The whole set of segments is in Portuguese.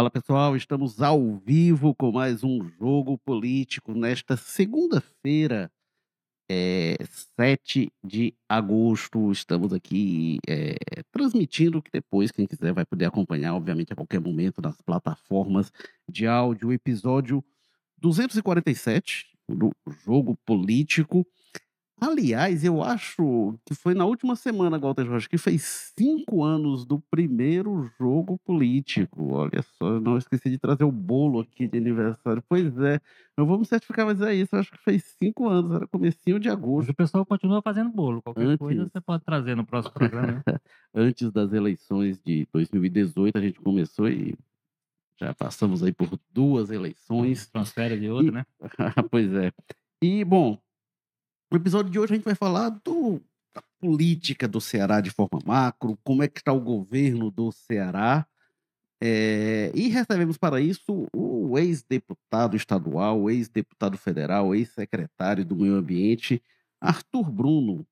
Fala pessoal, estamos ao vivo com mais um jogo político nesta segunda-feira, é, 7 de agosto. Estamos aqui é, transmitindo que depois, quem quiser, vai poder acompanhar, obviamente, a qualquer momento nas plataformas de áudio, o episódio 247 do jogo político. Aliás, eu acho que foi na última semana, Walter Jorge, que fez cinco anos do primeiro jogo político. Olha só, eu não esqueci de trazer o bolo aqui de aniversário. Pois é, não vamos certificar, mas é isso. Eu acho que fez cinco anos, era comecinho de Mas agosto. o pessoal continua fazendo bolo. Qualquer coisa Antes. você pode trazer no próximo programa. né? Antes das eleições de 2018, a gente começou e já passamos aí por duas eleições. Transfere de outra, né? pois é. E, bom, no episódio de hoje a gente vai falar do, da política do Ceará de forma macro, como é que está o governo do Ceará. É, e recebemos para isso o ex-deputado estadual, ex-deputado federal, ex-secretário do Meio Ambiente, Arthur Bruno,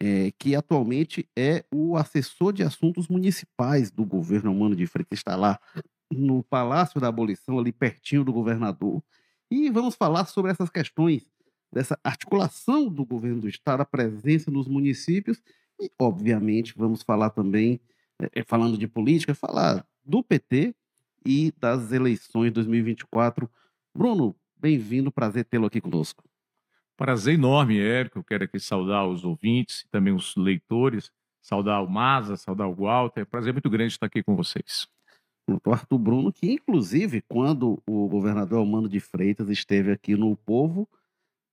é, que atualmente é o assessor de assuntos municipais do governo Humano de Freitas, está lá no Palácio da Abolição, ali pertinho do governador. E vamos falar sobre essas questões dessa articulação do governo do estado, a presença nos municípios e, obviamente, vamos falar também, eh, falando de política, falar do PT e das eleições de 2024. Bruno, bem-vindo, prazer tê-lo aqui conosco. Prazer enorme, Érico. Eu quero aqui saudar os ouvintes e também os leitores, saudar o Maza, saudar o Walter. Prazer muito grande estar aqui com vocês. O Arthur Bruno, que inclusive, quando o governador Almano de Freitas esteve aqui no Povo,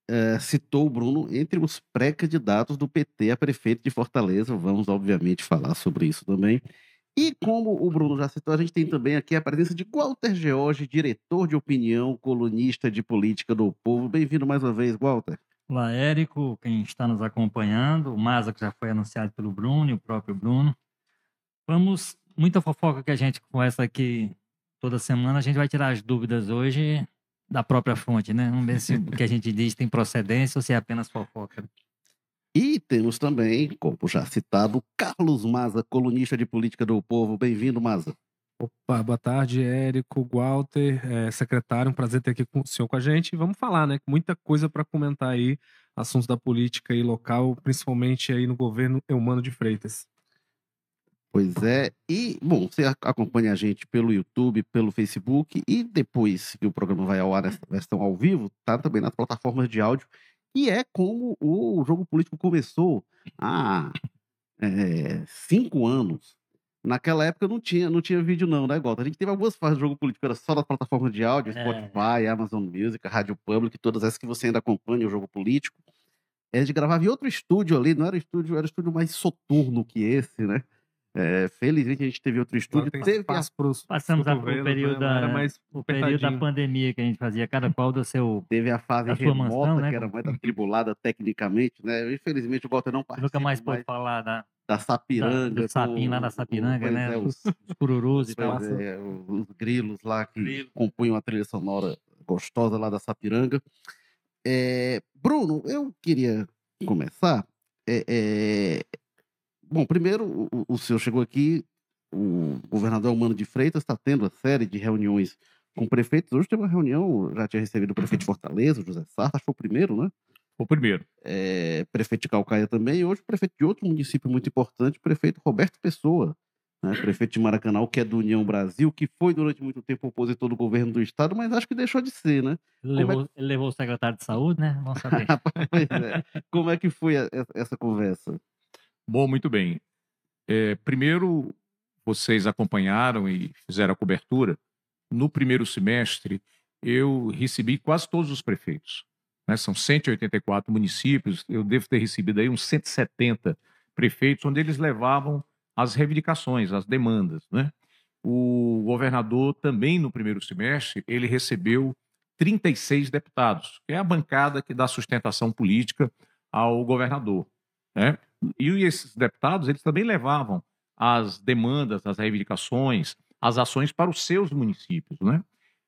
eh, citou o Bruno entre os pré-candidatos do PT a prefeito de Fortaleza. Vamos, obviamente, falar sobre isso também. E como o Bruno já citou, a gente tem também aqui a presença de Walter George, diretor de opinião, colunista de política do Povo. Bem-vindo mais uma vez, Walter. Olá, Érico, quem está nos acompanhando, o Maza, que já foi anunciado pelo Bruno e o próprio Bruno. Vamos, muita fofoca que a gente conversa aqui toda semana, a gente vai tirar as dúvidas hoje da própria fonte, né? Vamos ver se o que a gente diz tem procedência ou se é apenas fofoca. E temos também, como já citado, Carlos Maza, colunista de política do Povo. Bem-vindo, Maza. Opa, boa tarde, Érico, Walter, eh, secretário, um prazer ter aqui com o senhor com a gente. E vamos falar, né? Muita coisa para comentar aí, assuntos da política aí local, principalmente aí no governo Eumano de Freitas. Pois é. E, bom, você ac- acompanha a gente pelo YouTube, pelo Facebook e depois que o programa vai ao ar nessa versão ao vivo, tá também nas plataformas de áudio. E é como o jogo político começou há é, cinco anos. Naquela época não tinha, não tinha vídeo, não, né, Gota? A gente teve algumas fases de jogo político, era só das plataformas de áudio, É. Spotify, Amazon Music, Rádio Public, todas essas que você ainda acompanha o jogo político. É, A gente gravava em outro estúdio ali, não era estúdio, era estúdio mais soturno que esse, né? É, felizmente a gente teve outro estúdio. Teve espaço pros, Passamos a- o período né? Da- mais O período da pandemia que a gente fazia, cada qual do seu. Teve a fase Da sua remota, mansão, né, que era mais atribulada tecnicamente, né? Infelizmente o Walter não participa Nunca mais pôde falar da, da Sapiranga. do sapinho lá da Sapiranga, né? é, os, os cururus e tal. é, os grilos lá que Grilo. compunham a trilha sonora gostosa lá da Sapiranga. É, Bruno, eu queria começar. é, é, bom, primeiro, o, o- senhor chegou aqui, o governador Humano de Freitas está tendo a série de reuniões com prefeitos. Hoje teve uma reunião, já tinha recebido o prefeito de Fortaleza, o José Sarta, acho que foi o primeiro, né? O primeiro. é, prefeito de Calcaia também, e hoje o prefeito de outro município muito importante, o prefeito Roberto Pessoa, né, prefeito de Maracanã, que é do União Brasil, que foi durante muito tempo opositor do governo do estado, mas acho que deixou de ser, né? Ele é levou, ele levou o secretário de saúde, né? Vamos saber. Pois é. Como é que foi essa conversa? Bom, muito bem. É, primeiro, vocês acompanharam e fizeram a cobertura. No primeiro semestre, eu recebi quase todos os prefeitos. né? São 184 municípios, eu devo ter recebido aí uns 170 prefeitos, onde eles levavam as reivindicações, as demandas. Né? O governador também, no primeiro semestre, ele recebeu 36 deputados, que é a bancada que dá sustentação política ao governador. Né? E esses deputados, eles também levavam as demandas, as reivindicações, as ações para os seus municípios, né?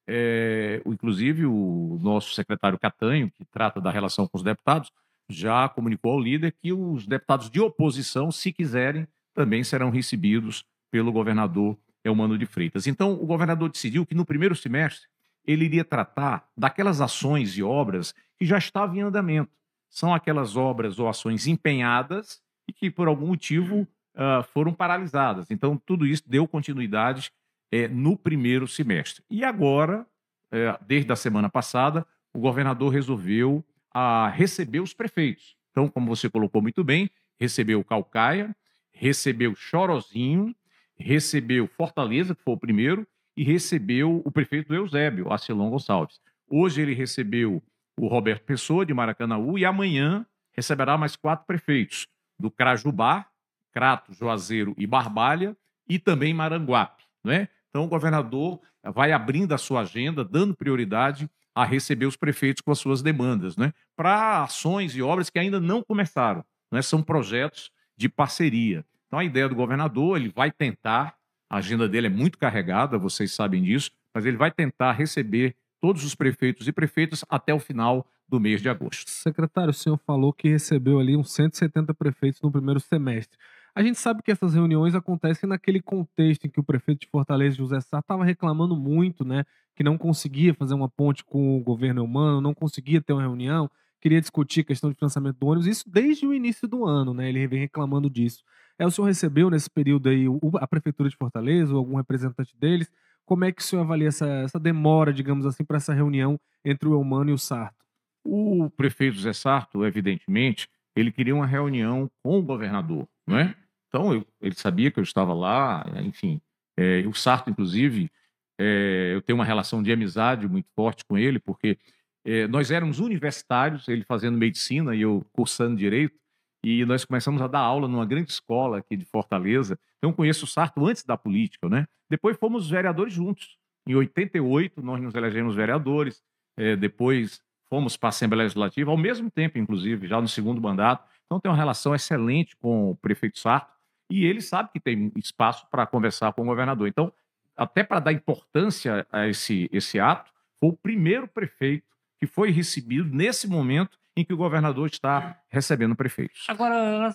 É, inclusive, o nosso secretário Catanho, que trata da relação com os deputados, já comunicou ao líder que os deputados de oposição, se quiserem, também serão recebidos pelo governador Elmano de Freitas. Então, o governador decidiu que no primeiro semestre ele iria tratar daquelas ações e obras que já estavam em andamento. São aquelas obras ou ações empenhadas e que, por algum motivo, uh, foram paralisadas. Então, tudo isso deu continuidade é, no primeiro semestre. E agora, é, desde a semana passada, o governador resolveu a, receber os prefeitos. Então, como você colocou muito bem, recebeu Calcaia, recebeu Chorozinho, recebeu Fortaleza, que foi o primeiro, e recebeu o prefeito Eusébio, Acilon Gonçalves. Hoje ele recebeu o Roberto Pessoa, de Maracanaú, e amanhã receberá mais quatro prefeitos, do Crajubá, Crato, Juazeiro e Barbalha, e também Maranguape. Né? Então, o governador vai abrindo a sua agenda, dando prioridade a receber os prefeitos com as suas demandas, né? para ações e obras que ainda não começaram. Né? São projetos de parceria. Então, a ideia do governador, ele vai tentar, a agenda dele é muito carregada, vocês sabem disso, mas ele vai tentar receber todos os prefeitos e prefeitas até o final do mês de agosto. Secretário, o senhor falou que recebeu ali uns 170 prefeitos no primeiro semestre. A gente sabe que essas reuniões acontecem naquele contexto em que o prefeito de Fortaleza, José Sá, estava reclamando muito, né? Que não conseguia fazer uma ponte com o governo humano, não conseguia ter uma reunião, queria discutir a questão de financiamento do ônibus, isso desde o início do ano, né? Ele vem reclamando disso. É, o senhor recebeu nesse período aí a prefeitura de Fortaleza ou algum representante deles? Como é que o senhor avalia essa, essa demora, digamos assim, para essa reunião entre o Eumano e o Sarto? O prefeito José Sarto, evidentemente, ele queria uma reunião com o governador, não é? Então, eu, ele sabia que eu estava lá, enfim. É, o Sarto, inclusive, é, eu tenho uma relação de amizade muito forte com ele, porque é, nós éramos universitários, ele fazendo medicina e eu cursando direito, e nós começamos a dar aula numa grande escola aqui de Fortaleza. Então, conheço o Sarto antes da política, né? Depois fomos vereadores juntos. Em 88, nós nos elegemos vereadores, é, depois fomos para a Assembleia Legislativa, ao mesmo tempo, inclusive, já no segundo mandato. Então, tem uma relação excelente com o prefeito Sarto e ele sabe que tem espaço para conversar com o governador. Então, até para dar importância a esse, esse ato, foi o primeiro prefeito que foi recebido nesse momento em que o governador está recebendo prefeitos. Agora,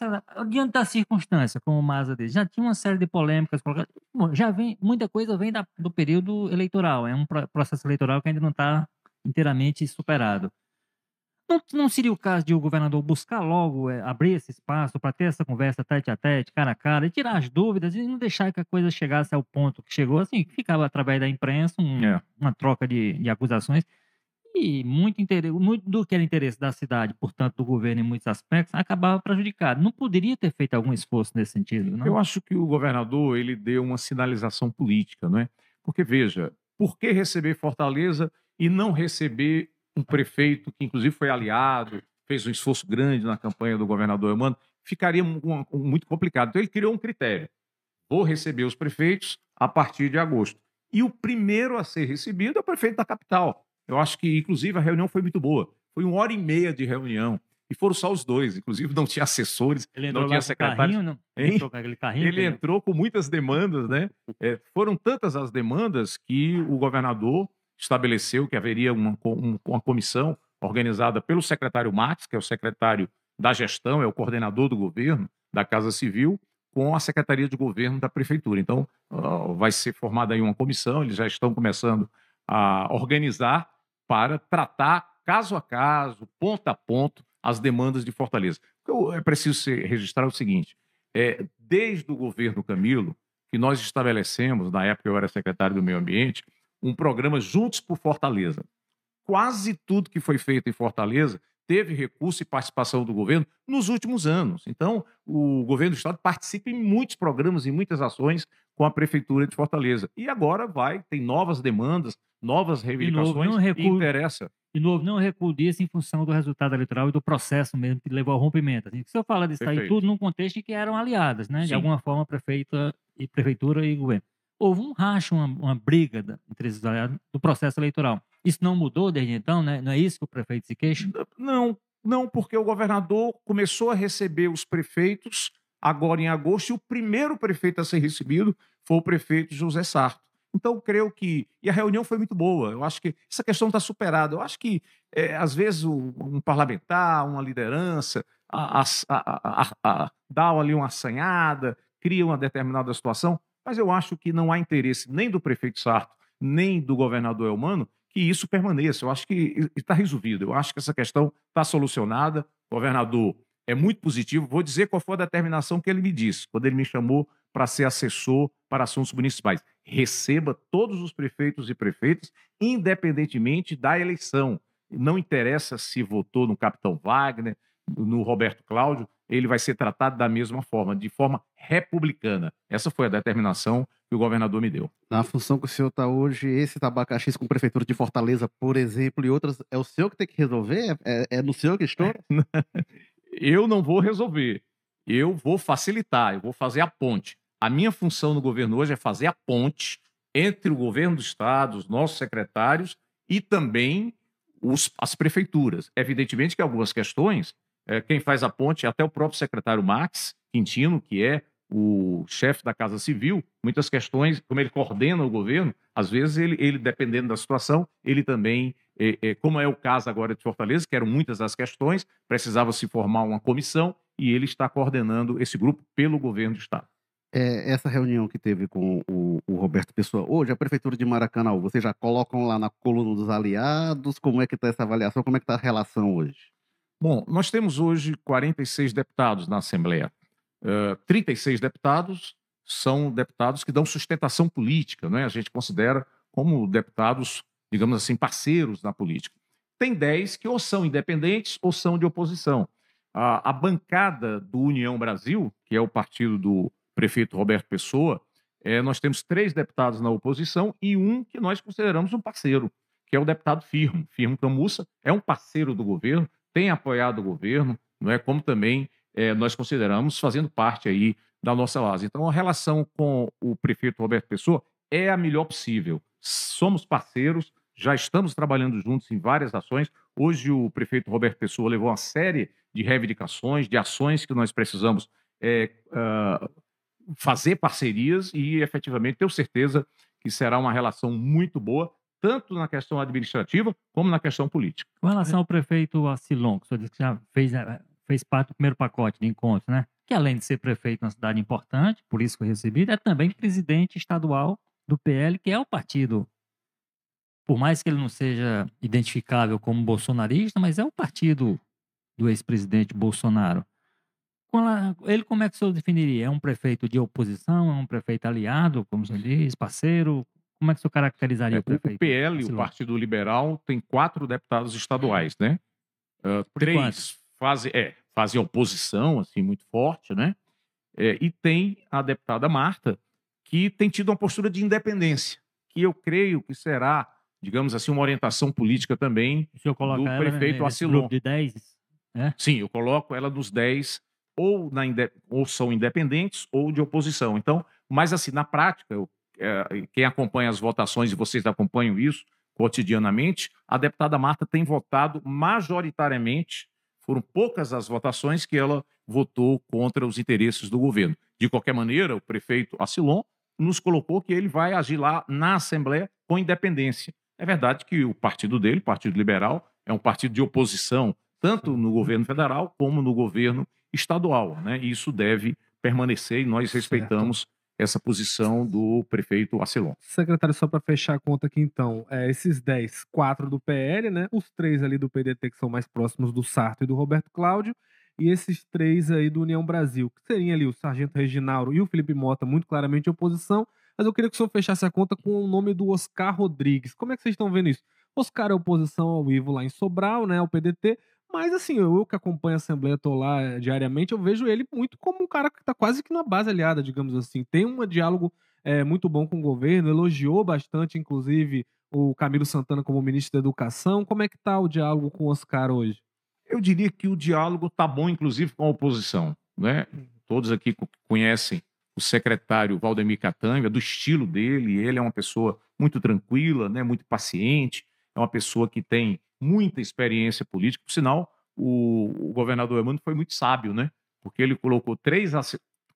diante da circunstância, como o Maza diz, já tinha uma série de polêmicas, já vem, muita coisa vem da, do período eleitoral, é um processo eleitoral que ainda não está inteiramente superado. Não, não seria o caso de o governador buscar logo é, abrir esse espaço para ter essa conversa tete a tete, cara a cara, e tirar as dúvidas e não deixar que a coisa chegasse ao ponto que chegou, assim, que ficava através da imprensa, um, é. uma troca de, de acusações. E muito, interesse, muito do que era interesse da cidade, portanto, do governo em muitos aspectos, acabava prejudicado. Não poderia ter feito algum esforço nesse sentido, não? Eu acho que o governador ele deu uma sinalização política, não é? Porque, veja, por que receber Fortaleza e não receber um prefeito que, inclusive, foi aliado, fez um esforço grande na campanha do governador Emmanuel, ficaria muito complicado. Então, ele criou um critério. Vou receber os prefeitos a partir de agosto. E o primeiro a ser recebido é o prefeito da capital. Eu acho que, inclusive, a reunião foi muito boa. Foi uma hora e meia de reunião. E foram só os dois. Inclusive, não tinha assessores, ele não tinha secretários. Carrinho, não? Ele, entrou com aquele carrinho, ele entrou com muitas demandas, né? É, foram tantas as demandas que o governador estabeleceu que haveria uma, uma comissão organizada pelo secretário Matos, que é o secretário da gestão, é o coordenador do governo da Casa Civil, com a Secretaria de Governo da Prefeitura. Então, vai ser formada aí uma comissão, eles já estão começando a organizar para tratar caso a caso, ponto a ponto, as demandas de Fortaleza. É preciso registrar o seguinte: é, desde o governo Camilo, que nós estabelecemos, na época eu era secretário do Meio Ambiente, um programa Juntos por Fortaleza. Quase tudo que foi feito em Fortaleza teve recurso e participação do governo nos últimos anos. Então, o governo do estado participa em muitos programas e muitas ações com a prefeitura de Fortaleza. E agora vai, tem novas demandas, novas reivindicações novo, recuo, e interessa. De novo, não recuo disso em função do resultado eleitoral e do processo mesmo que levou ao rompimento. Assim, se eu falar disso aí tudo num contexto em que eram aliadas, né? Sim. De alguma forma, prefeita e prefeitura e governo houve um racho, uma, uma briga entre os aliados do processo eleitoral. Isso não mudou desde então, né? Não é isso que o prefeito se queixa? Não, não, porque o governador começou a receber os prefeitos agora em agosto e o primeiro prefeito a ser recebido foi o prefeito José Sarto. Então, creio que. E a reunião foi muito boa. Eu acho que essa questão está superada. Eu acho que, é, às vezes, um parlamentar, uma liderança, a, a, a, dá ali uma assanhada, cria uma determinada situação, Mas eu acho que não há interesse nem do prefeito Sarto, nem do governador Elmano que isso permaneça. Eu acho que está resolvido. Eu acho que essa questão está solucionada. O governador é muito positivo. Vou dizer qual foi a determinação que ele me disse quando ele me chamou para ser assessor para assuntos municipais. Receba todos os prefeitos e prefeitas, independentemente da eleição. Não interessa se votou no capitão Wagner, no Roberto Cláudio, ele vai ser tratado da mesma forma, de forma republicana. Essa foi a determinação que o governador me deu. Na função que o senhor está hoje, esse tabacaxis com a prefeitura de Fortaleza, por exemplo, e outras, é o senhor que tem que resolver? É, é no senhor que estou? eu não vou resolver. Eu vou facilitar, eu vou fazer a ponte. A minha função no governo hoje é fazer a ponte entre o governo do Estado, os nossos secretários e também os, as prefeituras. Evidentemente que algumas questões, é, quem faz a ponte é até o próprio secretário Max Quintino, que é o chefe da Casa Civil, muitas questões, como ele coordena o governo, às vezes ele, ele dependendo da situação, ele também, é, é, como é o caso agora de Fortaleza, que eram muitas das questões, precisava se formar uma comissão e ele está coordenando esse grupo pelo governo do Estado. É, essa reunião que teve com o, o, Roberto Pessoa, hoje a Prefeitura de Maracanã, vocês já colocam lá na coluna dos aliados, como é que está essa avaliação, como é que está a relação hoje? Bom, nós temos hoje 46 deputados na Assembleia. 36 deputados são deputados que dão sustentação política, né? a gente considera como deputados, digamos assim, parceiros na política. Tem 10 que ou são independentes ou são de oposição. A, a bancada do União Brasil, que é o partido do prefeito Roberto Pessoa, é, nós temos três deputados na oposição e um que nós consideramos um parceiro, que é o deputado Firmo. Firmo Camussa é um parceiro do governo, tem apoiado o governo, não é como também é, nós consideramos fazendo parte aí da nossa base. Então, a relação com o prefeito Roberto Pessoa é a melhor possível. Somos parceiros, já estamos trabalhando juntos em várias ações. Hoje, o prefeito Roberto Pessoa levou uma série de reivindicações, de ações que nós precisamos é, uh, fazer parcerias e, efetivamente, tenho certeza que será uma relação muito boa, tanto na questão administrativa como na questão política. Com relação ao prefeito Acilon, que o senhor disse que já fez é, fez parte do primeiro pacote de encontro, né? Que além de ser prefeito uma cidade importante, por isso foi recebido, é também presidente estadual do PL, que é o partido, por mais que ele não seja identificável como bolsonarista, mas é o partido do ex-presidente Bolsonaro. Ele, como é que o senhor definiria? É um prefeito de oposição? É um prefeito aliado, como você diz, parceiro? Como é que o senhor caracterizaria é, o prefeito? O PL, o Partido Liberal, tem quatro deputados estaduais, né? Uh, três fazem, é, fazem oposição assim muito forte, né? É, e tem a deputada Marta, que tem tido uma postura de independência, que eu creio que será, digamos assim, uma orientação política também do prefeito Acilon. de 10? É? Sim, eu coloco ela dos 10 ou, na, ou são independentes ou de oposição. Então, mas assim, na prática, eu, quem acompanha as votações, e vocês acompanham isso cotidianamente, a deputada Marta tem votado majoritariamente foram poucas as votações que ela votou contra os interesses do governo. De qualquer maneira, o prefeito Acilon nos colocou que ele vai agir lá na Assembleia com independência. É verdade que o partido dele, o Partido Liberal, é um partido de oposição, tanto no governo federal como no governo estadual. Né? E isso deve permanecer e nós respeitamos certo essa posição do prefeito Acilon. Secretário, só para fechar a conta aqui então, é, esses 10, quatro do PL, né? Os três ali do PDT que são mais próximos do Sarto e do Roberto Cláudio, e esses três aí do União Brasil, que seriam ali o Sargento Reginaldo e o Felipe Mota, muito claramente oposição, mas eu queria que o senhor fechasse a conta com o nome do Oscar Rodrigues. Como é que vocês estão vendo isso? Oscar é oposição ao Ivo lá em Sobral, né, ao PDT, mas assim, eu que acompanho a Assembleia, tô lá eh, diariamente, eu vejo ele muito como um cara que está quase que na base aliada, digamos assim. Tem um diálogo é, muito bom com o governo, elogiou bastante, inclusive, o Camilo Santana como ministro da Educação. Como é que está o diálogo com o Oscar hoje? Eu diria que o diálogo está bom, inclusive, com a oposição. Né? Todos aqui conhecem o secretário Valdemir Catanga, do estilo dele, ele é uma pessoa muito tranquila, né? muito paciente, é uma pessoa que tem muita experiência política. Por sinal, o, o governador Emmanuel foi muito sábio, né? Porque ele colocou três,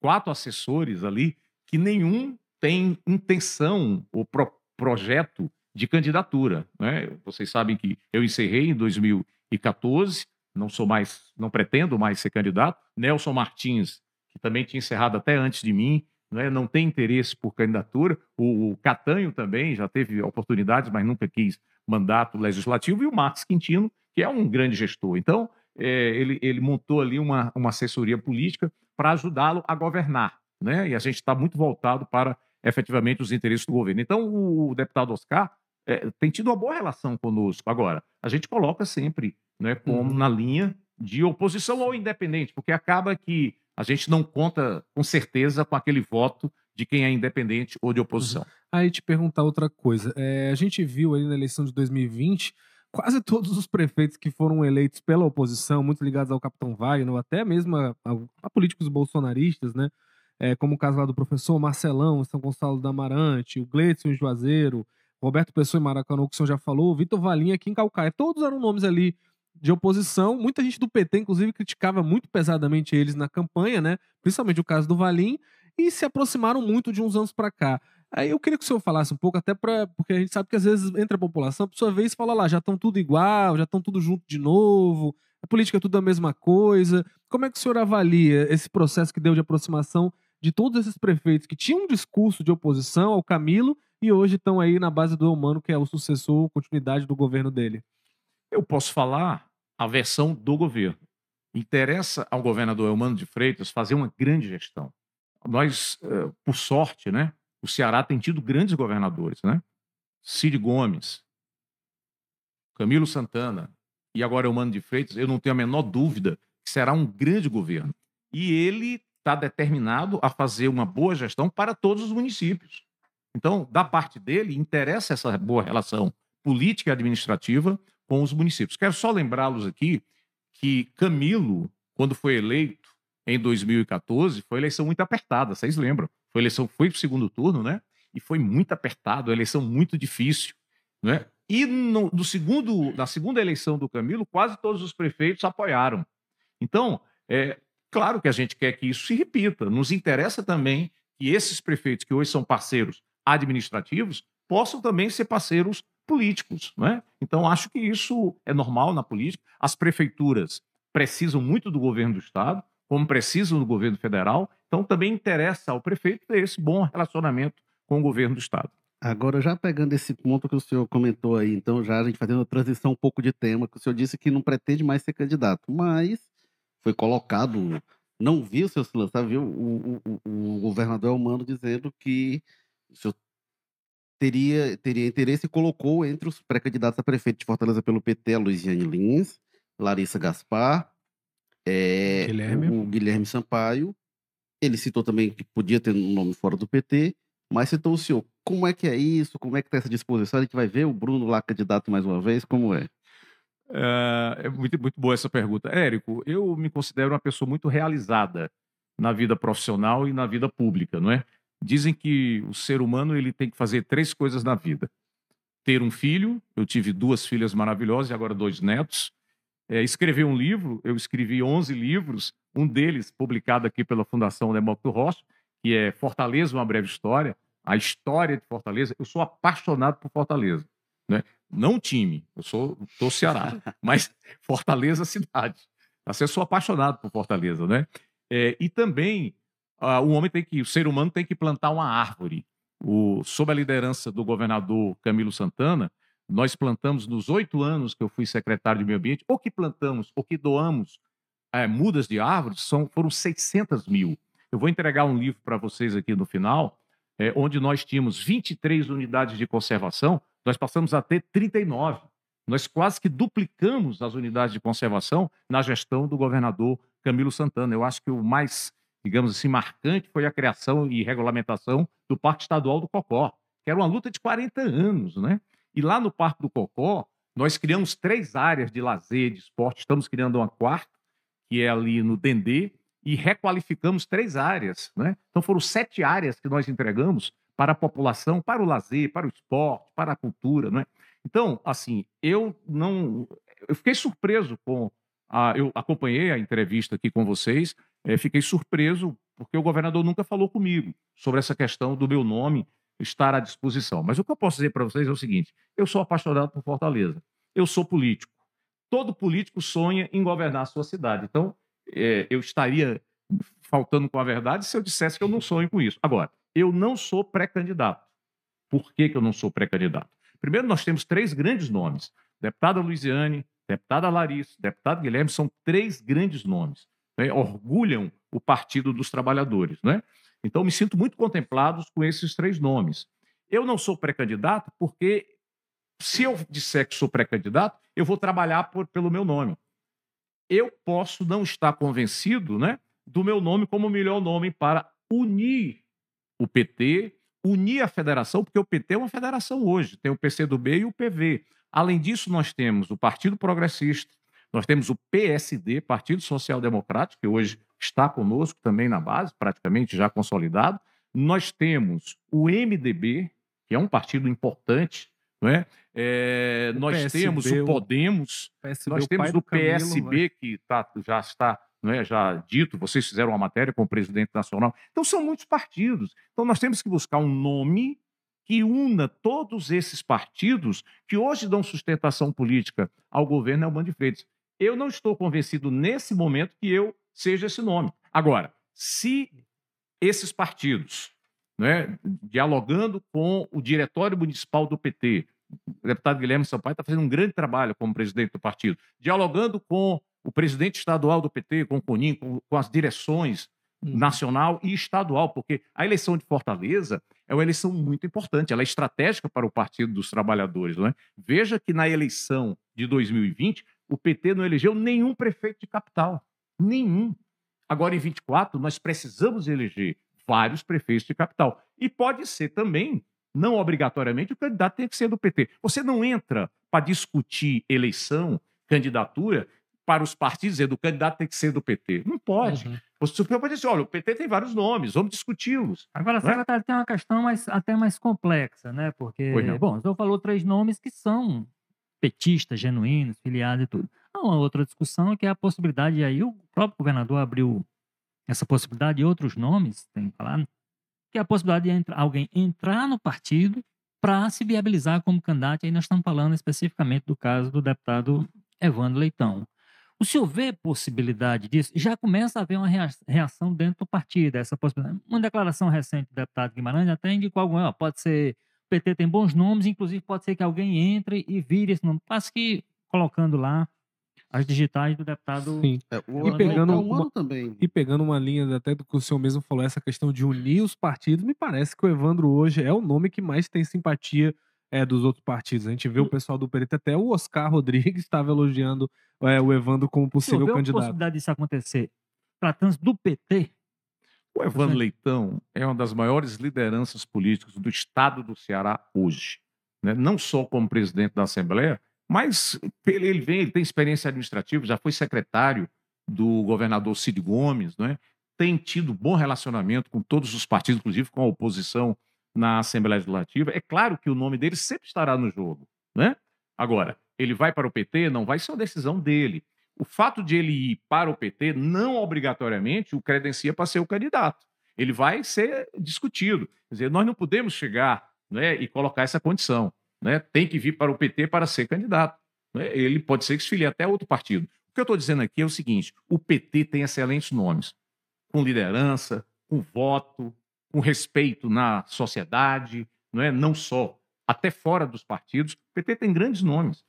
quatro assessores ali que nenhum tem intenção ou pro, projeto de candidatura. Né? Vocês sabem que eu encerrei em 2014, não sou mais, não pretendo mais ser candidato. Nelson Martins, que também tinha encerrado até antes de mim, né, não tem interesse por candidatura. O, o Catanho também já teve oportunidades, mas nunca quis mandato legislativo. E o Marcos Quintino, que é um grande gestor. Então, é, ele, ele montou ali uma, uma assessoria política para ajudá-lo a governar. Né? E a gente está muito voltado para efetivamente os interesses do governo. Então, o, deputado Oscar é, tem tido uma boa relação conosco. Agora, a gente coloca sempre né, como uhum. na linha de oposição ou independente, porque acaba que a gente não conta com certeza com aquele voto de quem é independente ou de oposição. Uhum. Aí te perguntar outra coisa. É, a gente viu ali na eleição de 2020 quase todos os prefeitos que foram eleitos pela oposição, muito ligados ao Capitão Wagner, ou até mesmo a, a, a políticos bolsonaristas, né? É, como o caso lá do professor Marcelão, São Gonçalo da Amarante, o Gleidson em Juazeiro, Roberto Pessoa em Maracanã, que o senhor já falou, Vitor Valinha aqui em Calcaia. Todos eram nomes ali de oposição. Muita gente do PT, inclusive, criticava muito pesadamente eles na campanha, né? Principalmente o caso do Valim, e se aproximaram muito de uns anos para cá. Aí eu queria que o senhor falasse um pouco, até para. Porque a gente sabe que às vezes entra a população, por sua vez, fala lá, já estão tudo igual, já estão tudo junto de novo, a política é tudo a mesma coisa. Como é que o senhor avalia esse processo que deu de aproximação de todos esses prefeitos que tinham um discurso de oposição ao Camilo e hoje estão aí na base do Humano, que é o sucessor, continuidade do governo dele? Eu posso falar a versão do governo. Interessa ao governador Elmano de Freitas fazer uma grande gestão. Nós, eh, por sorte, né, o Ceará tem tido grandes governadores, né? Cid Gomes, Camilo Santana e agora Elmano de Freitas, eu não tenho a menor dúvida que será um grande governo. E ele está determinado a fazer uma boa gestão para todos os municípios. Então, da parte dele, interessa essa boa relação política e administrativa com os municípios. Quero só lembrá-los aqui que Camilo, quando foi eleito em 2014, foi eleição muito apertada, vocês lembram? Foi eleição, foi para o segundo turno, né? E foi muito apertado, eleição muito difícil, né? E no, no, segundo, na segunda eleição do Camilo, quase todos os prefeitos apoiaram. Então, é claro que a gente quer que isso se repita. Nos interessa também que esses prefeitos que hoje são parceiros administrativos possam também ser parceiros políticos. Né? Então, acho que isso é normal na política. As prefeituras precisam muito do governo do Estado, como precisam do governo federal. Então, também interessa ao prefeito ter esse bom relacionamento com o governo do Estado. Agora, já pegando esse ponto que o senhor comentou aí, então, já a gente fazendo a transição um pouco de tema, que o senhor disse que não pretende mais ser candidato, mas foi colocado, não viu o senhor se lançar, viu o, o, o governador Elmano dizendo que o senhor teria, teria interesse e colocou entre os pré-candidatos a prefeito de Fortaleza pelo PT a Luiziane Lins, Larissa Gaspar, é, Guilherme. o Guilherme Sampaio. Ele citou também que podia ter um nome fora do PT, mas citou o senhor. Como é que é isso? Como é que está essa disposição? A gente vai ver o Bruno lá candidato mais uma vez? Como é? É, é muito, muito boa essa pergunta. Érico, eu me considero uma pessoa muito realizada na vida profissional e na vida pública, não é? Dizem que o ser humano ele tem que fazer três coisas na vida: ter um filho, eu tive duas filhas maravilhosas e agora dois netos. É, escrever um livro, eu escrevi 11 livros, um deles publicado aqui pela Fundação Demócrito Rocha, que é Fortaleza, uma breve história, a história de Fortaleza. Eu sou apaixonado por Fortaleza, né? Não time, eu sou do Ceará, mas Fortaleza cidade. Assim, eu sou apaixonado por Fortaleza, né? É, e também uh, o homem tem que, o ser humano tem que plantar uma árvore. O, sob a liderança do governador Camilo Santana, nós plantamos nos oito anos que eu fui secretário de meio ambiente, ou que plantamos, ou que doamos é, mudas de árvores, são, foram 600 mil. Eu vou entregar um livro para vocês aqui no final, é, onde nós tínhamos 23 unidades de conservação, nós passamos a ter 39. Nós quase que duplicamos as unidades de conservação na gestão do governador Camilo Santana. Eu acho que o mais digamos assim, marcante foi a criação e regulamentação do Parque Estadual do Cocó, que era uma luta de 40 anos, né? E lá no Parque do Cocó, nós criamos três áreas de lazer, de esporte, estamos criando uma quarta, que é ali no Dendê, e requalificamos três áreas, né? Então foram sete áreas que nós entregamos para a população, para o lazer, para o esporte, para a cultura, né? Então, assim, eu não, eu fiquei surpreso com a, eu acompanhei a entrevista aqui com vocês é, fiquei surpreso porque o governador nunca falou comigo sobre essa questão do meu nome estar à disposição. Mas o que eu posso dizer para vocês é o seguinte: eu sou apaixonado por Fortaleza, eu sou político. Todo político sonha em governar a sua cidade. Então, é, eu estaria faltando com a verdade se eu dissesse que eu não sonho com isso. Agora, eu não sou pré-candidato. Por que, que eu não sou pré-candidato? Primeiro, nós temos três grandes nomes: deputada Luiziane, deputada Larissa, deputado Guilherme, são três grandes nomes. Né? Orgulham o Partido dos Trabalhadores. Né? Então, me sinto muito contemplado com esses três nomes. Eu não sou pré-candidato porque, se eu disser que sou pré-candidato, eu vou trabalhar por, pelo meu nome. Eu posso não estar convencido né, do meu nome como o melhor nome para unir o PT, unir a federação, porque o PT é uma federação hoje, tem o PCdoB e o PV. Além disso, nós temos o Partido Progressista, nós temos o PSD, Partido Social Democrático, que hoje está conosco também na base, praticamente já consolidado. Nós temos o MDB, que é um partido importante, não é? é nós PSB, temos o Podemos, PSB, nós temos o, o PSB, Camilo, que tá, já está não é, já dito, vocês fizeram uma matéria com o presidente nacional. Então, são muitos partidos. Então, nós temos que buscar um nome que una todos esses partidos que hoje dão sustentação política ao governo Elman de Freitas. Eu não estou convencido nesse momento que eu seja esse nome. Agora, se esses partidos, né, dialogando com o diretório municipal do PT, o deputado Guilherme Sampaio está fazendo um grande trabalho como presidente do partido, dialogando com o presidente estadual do PT, com o Conin, com, com as direções uhum. nacional e estadual, porque a eleição de Fortaleza é uma eleição muito importante, ela é estratégica para o Partido dos Trabalhadores. Não é? Veja que na eleição de 2020, o PT não elegeu nenhum prefeito de capital. Nenhum. Agora, em 24, nós precisamos eleger vários prefeitos de capital. E pode ser também, não obrigatoriamente, o candidato tem que ser do PT. Você não entra para discutir eleição, candidatura, para os partidos, dizer do candidato tem que ser do PT. Não pode. Uhum. Você pode dizer, olha, o PT tem vários nomes, vamos discuti-los. Agora, é? tem uma questão mais, até mais complexa, né? Porque, bom, o senhor falou três nomes que são petistas, genuínos, filiados e tudo. Uma outra discussão que é a possibilidade, e aí o próprio governador abriu essa possibilidade e outros nomes, que falar, que é a possibilidade de alguém entrar no partido para se viabilizar como candidato. Aí nós estamos falando especificamente do caso do deputado Evandro Leitão. O senhor vê possibilidade disso? Já começa a haver uma reação dentro do partido, essa possibilidade. Uma declaração recente do deputado Guimarães até indicou algum, ó, pode ser, o PT tem bons nomes, inclusive pode ser que alguém entre e vire esse nome. Quase que colocando lá as digitais do deputado. Sim. É, o e, pegando uma, também. e pegando uma linha até do que o senhor mesmo falou, essa questão de unir os partidos, me parece que o Evandro hoje é o nome que mais tem simpatia é, dos outros partidos. A gente vê o hum. pessoal do PT, até o Oscar Rodrigues estava elogiando é, o Evandro como possível candidato. a possibilidade disso acontecer tratando do PT? O Evandro Leitão é uma das maiores lideranças políticas do estado do Ceará hoje. Né? Não só como presidente da Assembleia, mas ele, vem, ele tem experiência administrativa, já foi secretário do governador Cid Gomes, né? tem tido bom relacionamento com todos os partidos, inclusive com a oposição na Assembleia Legislativa. É claro que o nome dele sempre estará no jogo. Né? Agora, ele vai para o PT? Não vai ser uma decisão dele. O fato de ele ir para o PT não obrigatoriamente o credencia para ser o candidato. Ele vai ser discutido. Quer dizer, nós não podemos chegar né, e colocar essa condição. Né? Tem que vir para o PT para ser candidato. Né? Ele pode ser que se filie até outro partido. O que eu estou dizendo aqui é o seguinte: o PT tem excelentes nomes, com liderança, com voto, com respeito na sociedade, não é? Não só até fora dos partidos. O PT tem grandes nomes.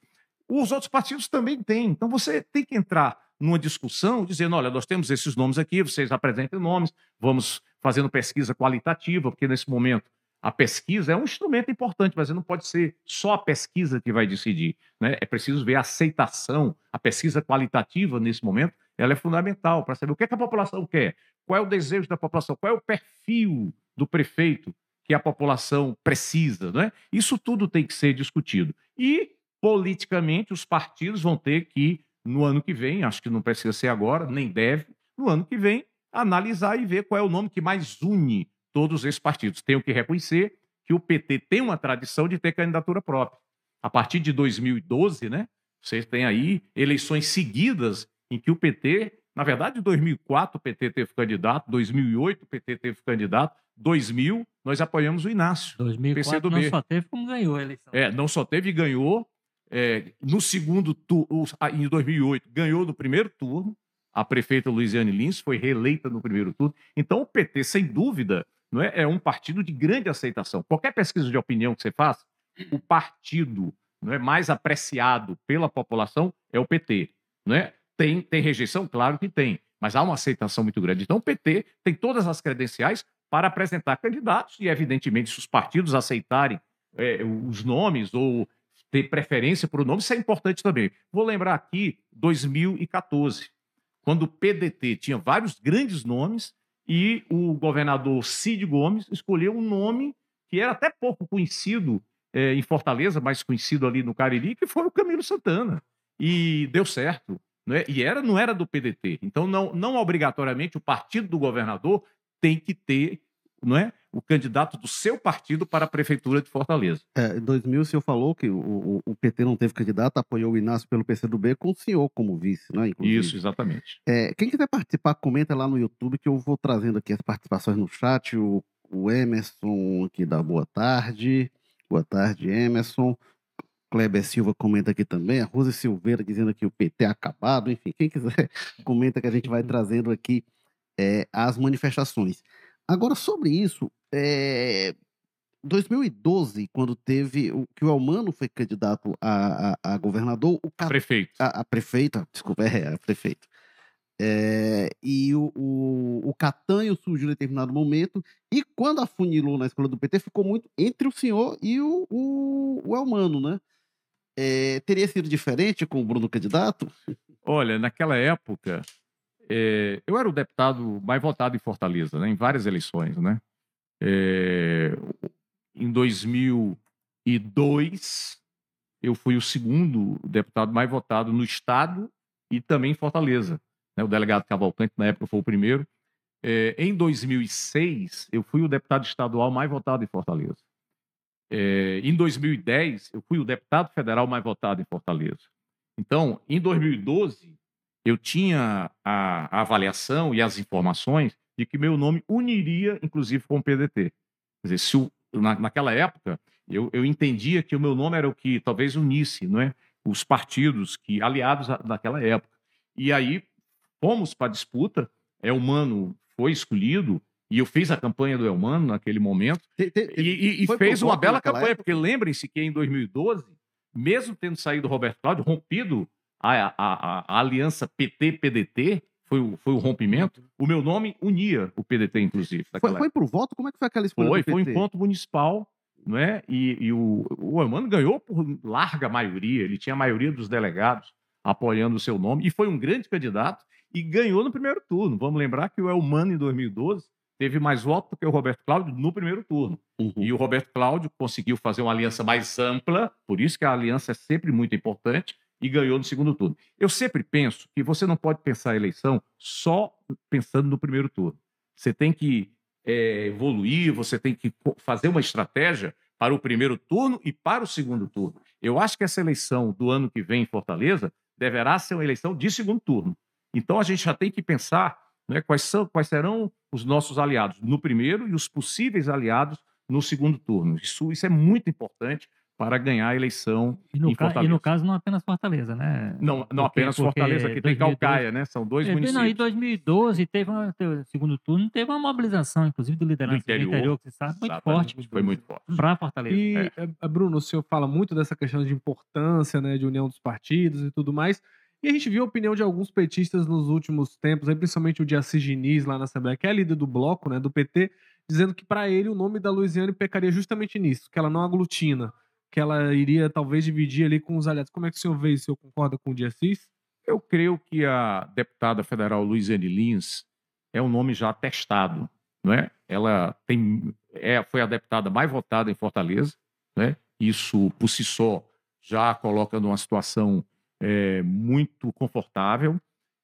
Os outros partidos também têm. Então você tem que entrar numa discussão dizendo: olha, nós temos esses nomes aqui, vocês apresentem nomes, vamos fazendo pesquisa qualitativa, porque nesse momento a pesquisa é um instrumento importante, mas não pode ser só a pesquisa que vai decidir. Né? É preciso ver a aceitação, a pesquisa qualitativa nesse momento, ela é fundamental para saber o que, é que a população quer, qual é o desejo da população, qual é o perfil do prefeito que a população precisa. Né? Isso tudo tem que ser discutido. E, politicamente, os partidos vão ter que, no ano que vem, acho que não precisa ser agora, nem deve, no ano que vem, analisar e ver qual é o nome que mais une todos esses partidos. Tenho que reconhecer que o PT tem uma tradição de ter candidatura própria. A partir de 2012, né, vocês têm aí eleições seguidas em que o PT, na verdade, em 2004 o PT teve candidato, 2008 o PT teve candidato, 2000 nós apoiamos o Inácio. 2004 não só teve como ganhou a eleição. É, não só teve e ganhou. É, no segundo turno, em 2008, ganhou no primeiro turno. a prefeita Luiziane Lins foi reeleita no primeiro turno. Então, o PT, sem dúvida, não é, é um partido de grande aceitação. Qualquer pesquisa de opinião que você faça, o partido não é mais apreciado pela população é o PT. Não é? Tem, tem rejeição? Claro que tem, mas há uma aceitação muito grande. Então, o PT tem todas as credenciais para apresentar candidatos e, evidentemente, se os partidos aceitarem é, os nomes ou ter preferência por o nome, isso é importante também. Vou lembrar aqui 2014, quando o PDT tinha vários grandes nomes e o governador Cid Gomes escolheu um nome que era até pouco conhecido é, em Fortaleza, mais conhecido ali no Cariri, que foi o Camilo Santana. E deu certo. Né? E era, não era do PDT. Então, não, não obrigatoriamente o partido do governador tem que ter não é, o candidato do seu partido para a prefeitura de Fortaleza. É, em 2000, o senhor falou que o, o, PT não teve candidato, apoiou o Inácio pelo PCdoB com o senhor como vice, né? Inclusive. Isso, exatamente. É, quem quiser participar, comenta lá no YouTube que eu vou trazendo aqui as participações no chat. O, o Emerson aqui da Boa Tarde. Boa tarde, Emerson. Kleber Silva comenta aqui também. A Rose Silveira dizendo que o PT é acabado. Enfim, quem quiser comenta que a gente vai trazendo aqui é, as manifestações. Agora, sobre isso, é, 2012, quando teve o que o Elmano foi candidato a, a, a governador, o Cat... prefeito, a, a, prefeita, desculpa, é, a prefeito. É, e o, o, o Catanho surgiu em determinado momento, e quando afunilou na escola do PT, ficou muito entre o senhor e o, o, o Elmano, né? É, teria sido diferente com o Bruno candidato? Olha, naquela época, é, eu era o deputado mais votado em Fortaleza, né, em várias eleições. Né? É, em 2002, eu fui o segundo deputado mais votado no Estado e também em Fortaleza. Né? O delegado Cavalcante, na época, foi o primeiro. É, em 2006, eu fui o deputado estadual mais votado em Fortaleza. É, em 2010, eu fui o deputado federal mais votado em Fortaleza. Então, em 2012, eu tinha a, a, avaliação e as informações de que meu nome uniria, inclusive, com o PDT. Quer dizer, se o, na, naquela época, eu, eu, entendia que o meu nome era o que talvez unisse não é? os partidos que aliados a, naquela época. E aí fomos para a disputa, Elmano foi escolhido, e eu fiz a campanha do Elmano naquele momento, te, te, e, e, fez uma bela campanha, época? porque lembrem-se que em 2012, mesmo tendo saído Roberto Cláudio, rompido a, a, a aliança PT-PDT, foi o, foi o rompimento, o meu nome unia o PDT, inclusive. Foi, foi pro voto? Como é que foi aquela escolha Foi, foi um encontro municipal, não é? E, e o, o Emano ganhou por larga maioria, ele tinha a maioria dos delegados apoiando o seu nome, e foi um grande candidato, e ganhou no primeiro turno. Vamos lembrar que o Elmano, em 2012, teve mais votos do que o Roberto Cláudio no primeiro turno. Uhum. E o Roberto Cláudio conseguiu fazer uma aliança mais ampla, por isso que a aliança é sempre muito importante, e ganhou no segundo turno. Eu sempre penso que você não pode pensar a eleição só pensando no primeiro turno. Você tem que é, evoluir, você tem que fazer uma estratégia para o primeiro turno e para o segundo turno. Eu acho que essa eleição do ano que vem em Fortaleza deverá ser uma eleição de segundo turno. Então a gente já tem que pensar né, quais, são, quais serão os nossos aliados no primeiro e os possíveis aliados no segundo turno. Isso, isso é muito importante para ganhar a eleição e no, em Fortaleza. E no caso, não apenas Fortaleza, né? Não, não porque, apenas Fortaleza, aqui tem Calcaia, né? São dois é, municípios. Não, em 2012, teve uma, segundo turno, teve uma mobilização, inclusive, do liderança do interior, do interior que você sabe, muito forte. Foi muito forte. Para Fortaleza. E, é. é. Bruno, o senhor fala muito dessa questão de importância, né, de união dos partidos e tudo mais. E a gente viu a opinião de alguns petistas nos últimos tempos, aí principalmente o de Assis Diniz lá na Assembleia, que é líder do bloco, né, do PT, dizendo que para ele o nome da Luiziane pecaria justamente nisso, que ela não aglutina que ela iria talvez dividir ali com os aliados. Como é que o senhor vê isso? O senhor concorda com o de Assis? Eu creio que a deputada federal Luiziane Lins é um nome já testado, não é? Ela tem, é, foi a deputada mais votada em Fortaleza, né? Isso por si só já coloca numa situação é, muito confortável.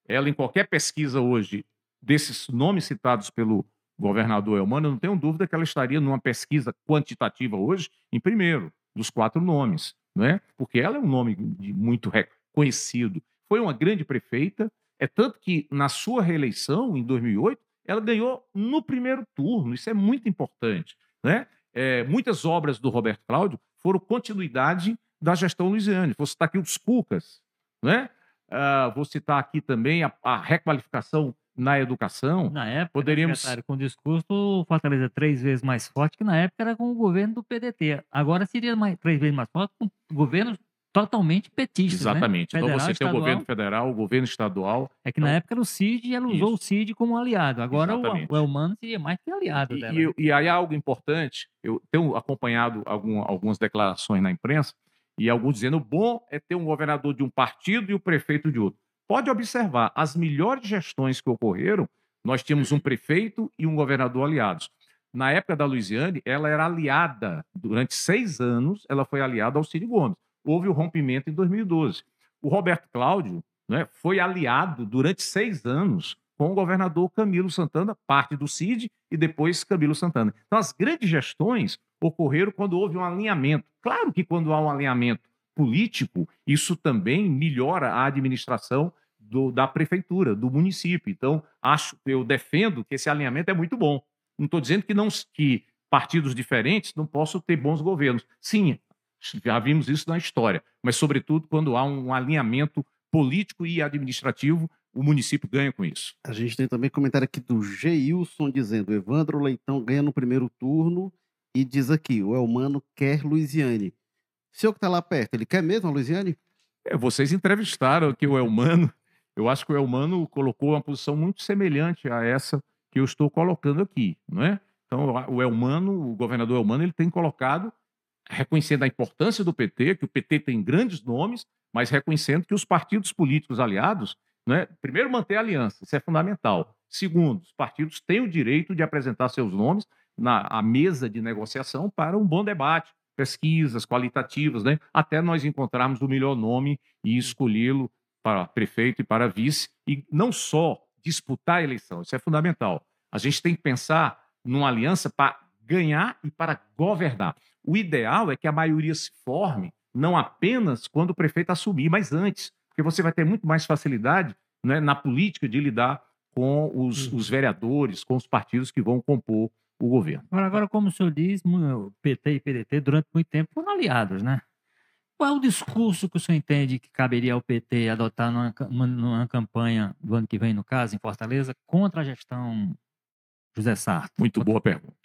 Ela em qualquer pesquisa hoje desses nomes citados pelo governador Elmano, eu não tenho dúvida que ela estaria numa pesquisa quantitativa hoje em primeiro dos quatro nomes, não é? Porque ela é um nome muito reconhecido. Foi uma grande prefeita, é tanto que na sua reeleição em 2008 ela ganhou no primeiro turno. Isso é muito importante, né? É, muitas obras do Roberto Cláudio foram continuidade da gestão Luiziane. Vou citar aqui os Cucas, né? uh, vou citar aqui também a, a requalificação na educação. Na época, né, poderíamos... com o discurso, o Fortaleza é três vezes mais forte, que na época era com o governo do PDT. Agora seria mais, três vezes mais forte com o governo totalmente petista. Né? Exatamente. Né? Federal, então você tem o governo federal, o governo estadual. É que então... na época era o CID e ela usou Isso. o CID como aliado. Agora o, o Elmano seria mais que aliado e, dela. E, e, aí algo importante, eu tenho acompanhado algum, algumas declarações na imprensa, e alguns dizendo bom é ter um governador de um partido e o prefeito de outro. Pode observar, as melhores gestões que ocorreram, nós tínhamos um prefeito e um governador aliados. Na época da Luiziane, ela era aliada, durante seis anos, ela foi aliada ao Cid Gomes. Houve o rompimento em 2012. O Roberto Cláudio né, foi aliado durante seis anos com o governador Camilo Santana, parte do CID, e depois Camilo Santana. Então, as grandes gestões ocorreram quando houve um alinhamento. Claro que quando há um alinhamento político, isso também melhora a administração do, da prefeitura, do município. Então, acho, eu defendo que esse alinhamento é muito bom. Não estou dizendo que, não, que partidos diferentes não possam ter bons governos. Sim, já vimos isso na história, mas, sobretudo, quando há um alinhamento político e administrativo, o município ganha com isso. A gente tem também comentário aqui do Geilson dizendo: Evandro Leitão ganha no primeiro turno e diz aqui: o Elmano quer Luiziane. O senhor que está lá perto, ele quer mesmo a Luiziane? É, vocês entrevistaram aqui o Elmano. Eu acho que o Elmano colocou uma posição muito semelhante a essa que eu estou colocando aqui, não é? Então, o Elmano, o governador Elmano, ele tem colocado, reconhecendo a importância do PT, que o PT tem grandes nomes, mas reconhecendo que os partidos políticos aliados, né, primeiro, manter a aliança, isso é fundamental. Segundo, os partidos têm o direito de apresentar seus nomes na mesa de negociação para um bom debate, pesquisas qualitativas, né, até nós encontrarmos o melhor nome e escolhê-lo para prefeito e para vice, e não só disputar a eleição, isso é fundamental. A gente tem que pensar numa aliança para ganhar e para governar. O ideal é que a maioria se forme não apenas quando o prefeito assumir, mas antes, porque você vai ter muito mais facilidade né, na política de lidar com os, os, vereadores, com os partidos que vão compor o governo. Agora, agora, como o senhor diz, o PT e PDT durante muito tempo foram aliados, né? Qual é o discurso que o senhor entende que caberia ao PT adotar numa, numa campanha do ano que vem, no caso, em Fortaleza, contra a gestão José Sarto? Muito boa pergunta.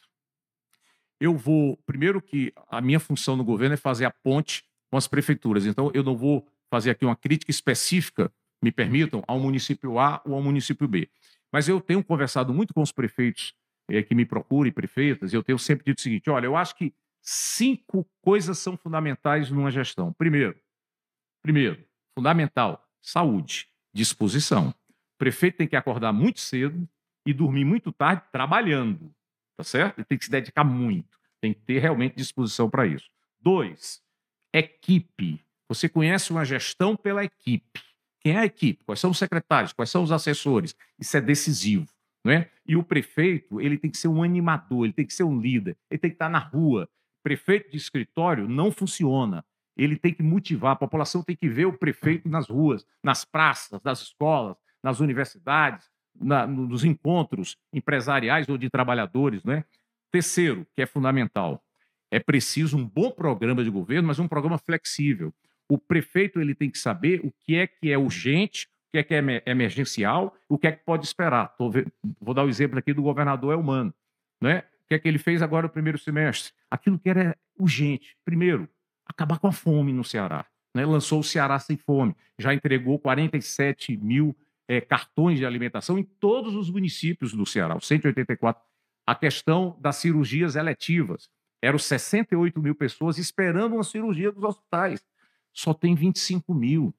Eu vou, primeiro que a minha função no governo é fazer a ponte com as prefeituras, então eu não vou fazer aqui uma crítica específica, me permitam, ao município A ou ao município B. Mas eu tenho conversado muito com os prefeitos é, que me procuram, prefeitas, e eu tenho sempre dito o seguinte: olha, eu acho que cinco coisas são fundamentais numa gestão. Primeiro, primeiro, fundamental, saúde, disposição. O prefeito tem que acordar muito cedo e dormir muito tarde trabalhando, tá certo? Ele tem que se dedicar muito, tem que ter realmente disposição para isso. Dois, equipe. Você conhece uma gestão pela equipe. Quem é a equipe? Quais são os secretários? Quais são os assessores? Isso é decisivo. É? E o prefeito ele tem que ser um animador, ele tem que ser um líder, ele tem que estar na rua, prefeito de escritório não funciona. Ele tem que motivar, a população tem que ver o prefeito nas ruas, nas praças, nas escolas, nas universidades, na, nos encontros empresariais ou de trabalhadores. Né? Terceiro, que é fundamental, é preciso um bom programa de governo, mas um programa flexível. O prefeito ele tem que saber o que é que é urgente, o que é que é emergencial, o que é que pode esperar. Tô, vou dar o exemplo aqui do governador Elmano. Né? O que é que ele fez agora no primeiro semestre? Aquilo que era urgente. Primeiro, acabar com a fome no Ceará. Né? Lançou o Ceará Sem Fome. Já entregou 47 mil é, cartões de alimentação em todos os municípios do Ceará, os 184. A questão das cirurgias eletivas. Eram 68 mil pessoas esperando uma cirurgia dos hospitais. Só tem 25 mil.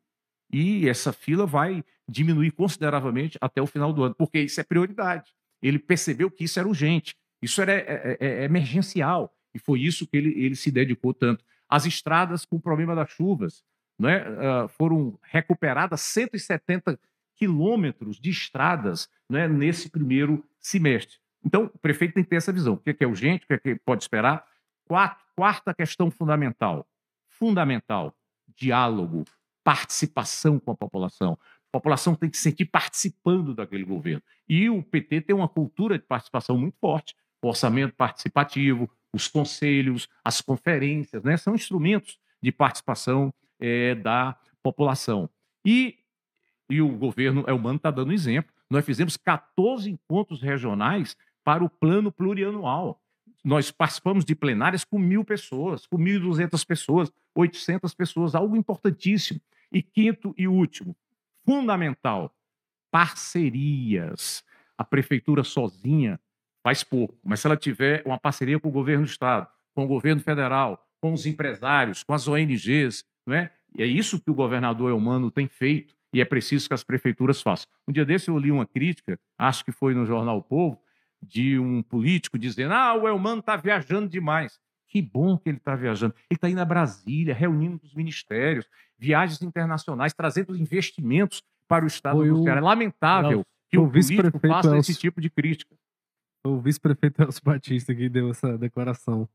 E essa fila vai diminuir consideravelmente até o final do ano, porque isso é prioridade. Ele percebeu que isso era urgente. Isso era é, é, é emergencial e foi isso que ele, ele se dedicou tanto. As estradas com o problema das chuvas né, uh, foram recuperadas 170 quilômetros de estradas né, nesse primeiro semestre. Então, o prefeito tem que ter essa visão. O que é, que é urgente, o que é que pode esperar. Quarto, quarta questão fundamental. Fundamental. Diálogo, participação com a população. A população tem que se sentir participando daquele governo. E o PT tem uma cultura de participação muito forte o orçamento participativo, os conselhos, as conferências, né? são instrumentos de participação é, da população. E e o governo Elmano está dando exemplo. Nós fizemos 14 encontros regionais para o plano plurianual. Nós participamos de plenárias com mil pessoas, com 1.200 pessoas, 800 pessoas, algo importantíssimo. E quinto e último, fundamental, parcerias. A prefeitura sozinha faz pouco, mas se ela tiver uma parceria com o governo do estado, com o governo federal, com os empresários, com as ONGs, não é? E é isso que o governador Elmano tem feito e é preciso que as prefeituras façam. Um dia desse eu li uma crítica, acho que foi no jornal o Povo, de um político dizendo: ah, o Elmano está viajando demais. Que bom que ele está viajando. Ele está indo a Brasília, reunindo os ministérios, viagens internacionais, trazendo investimentos para o Estado Foi do Ceará. É lamentável que o o político faça esse tipo de crítica. O vice-prefeito Elcio Batista que deu essa declaração.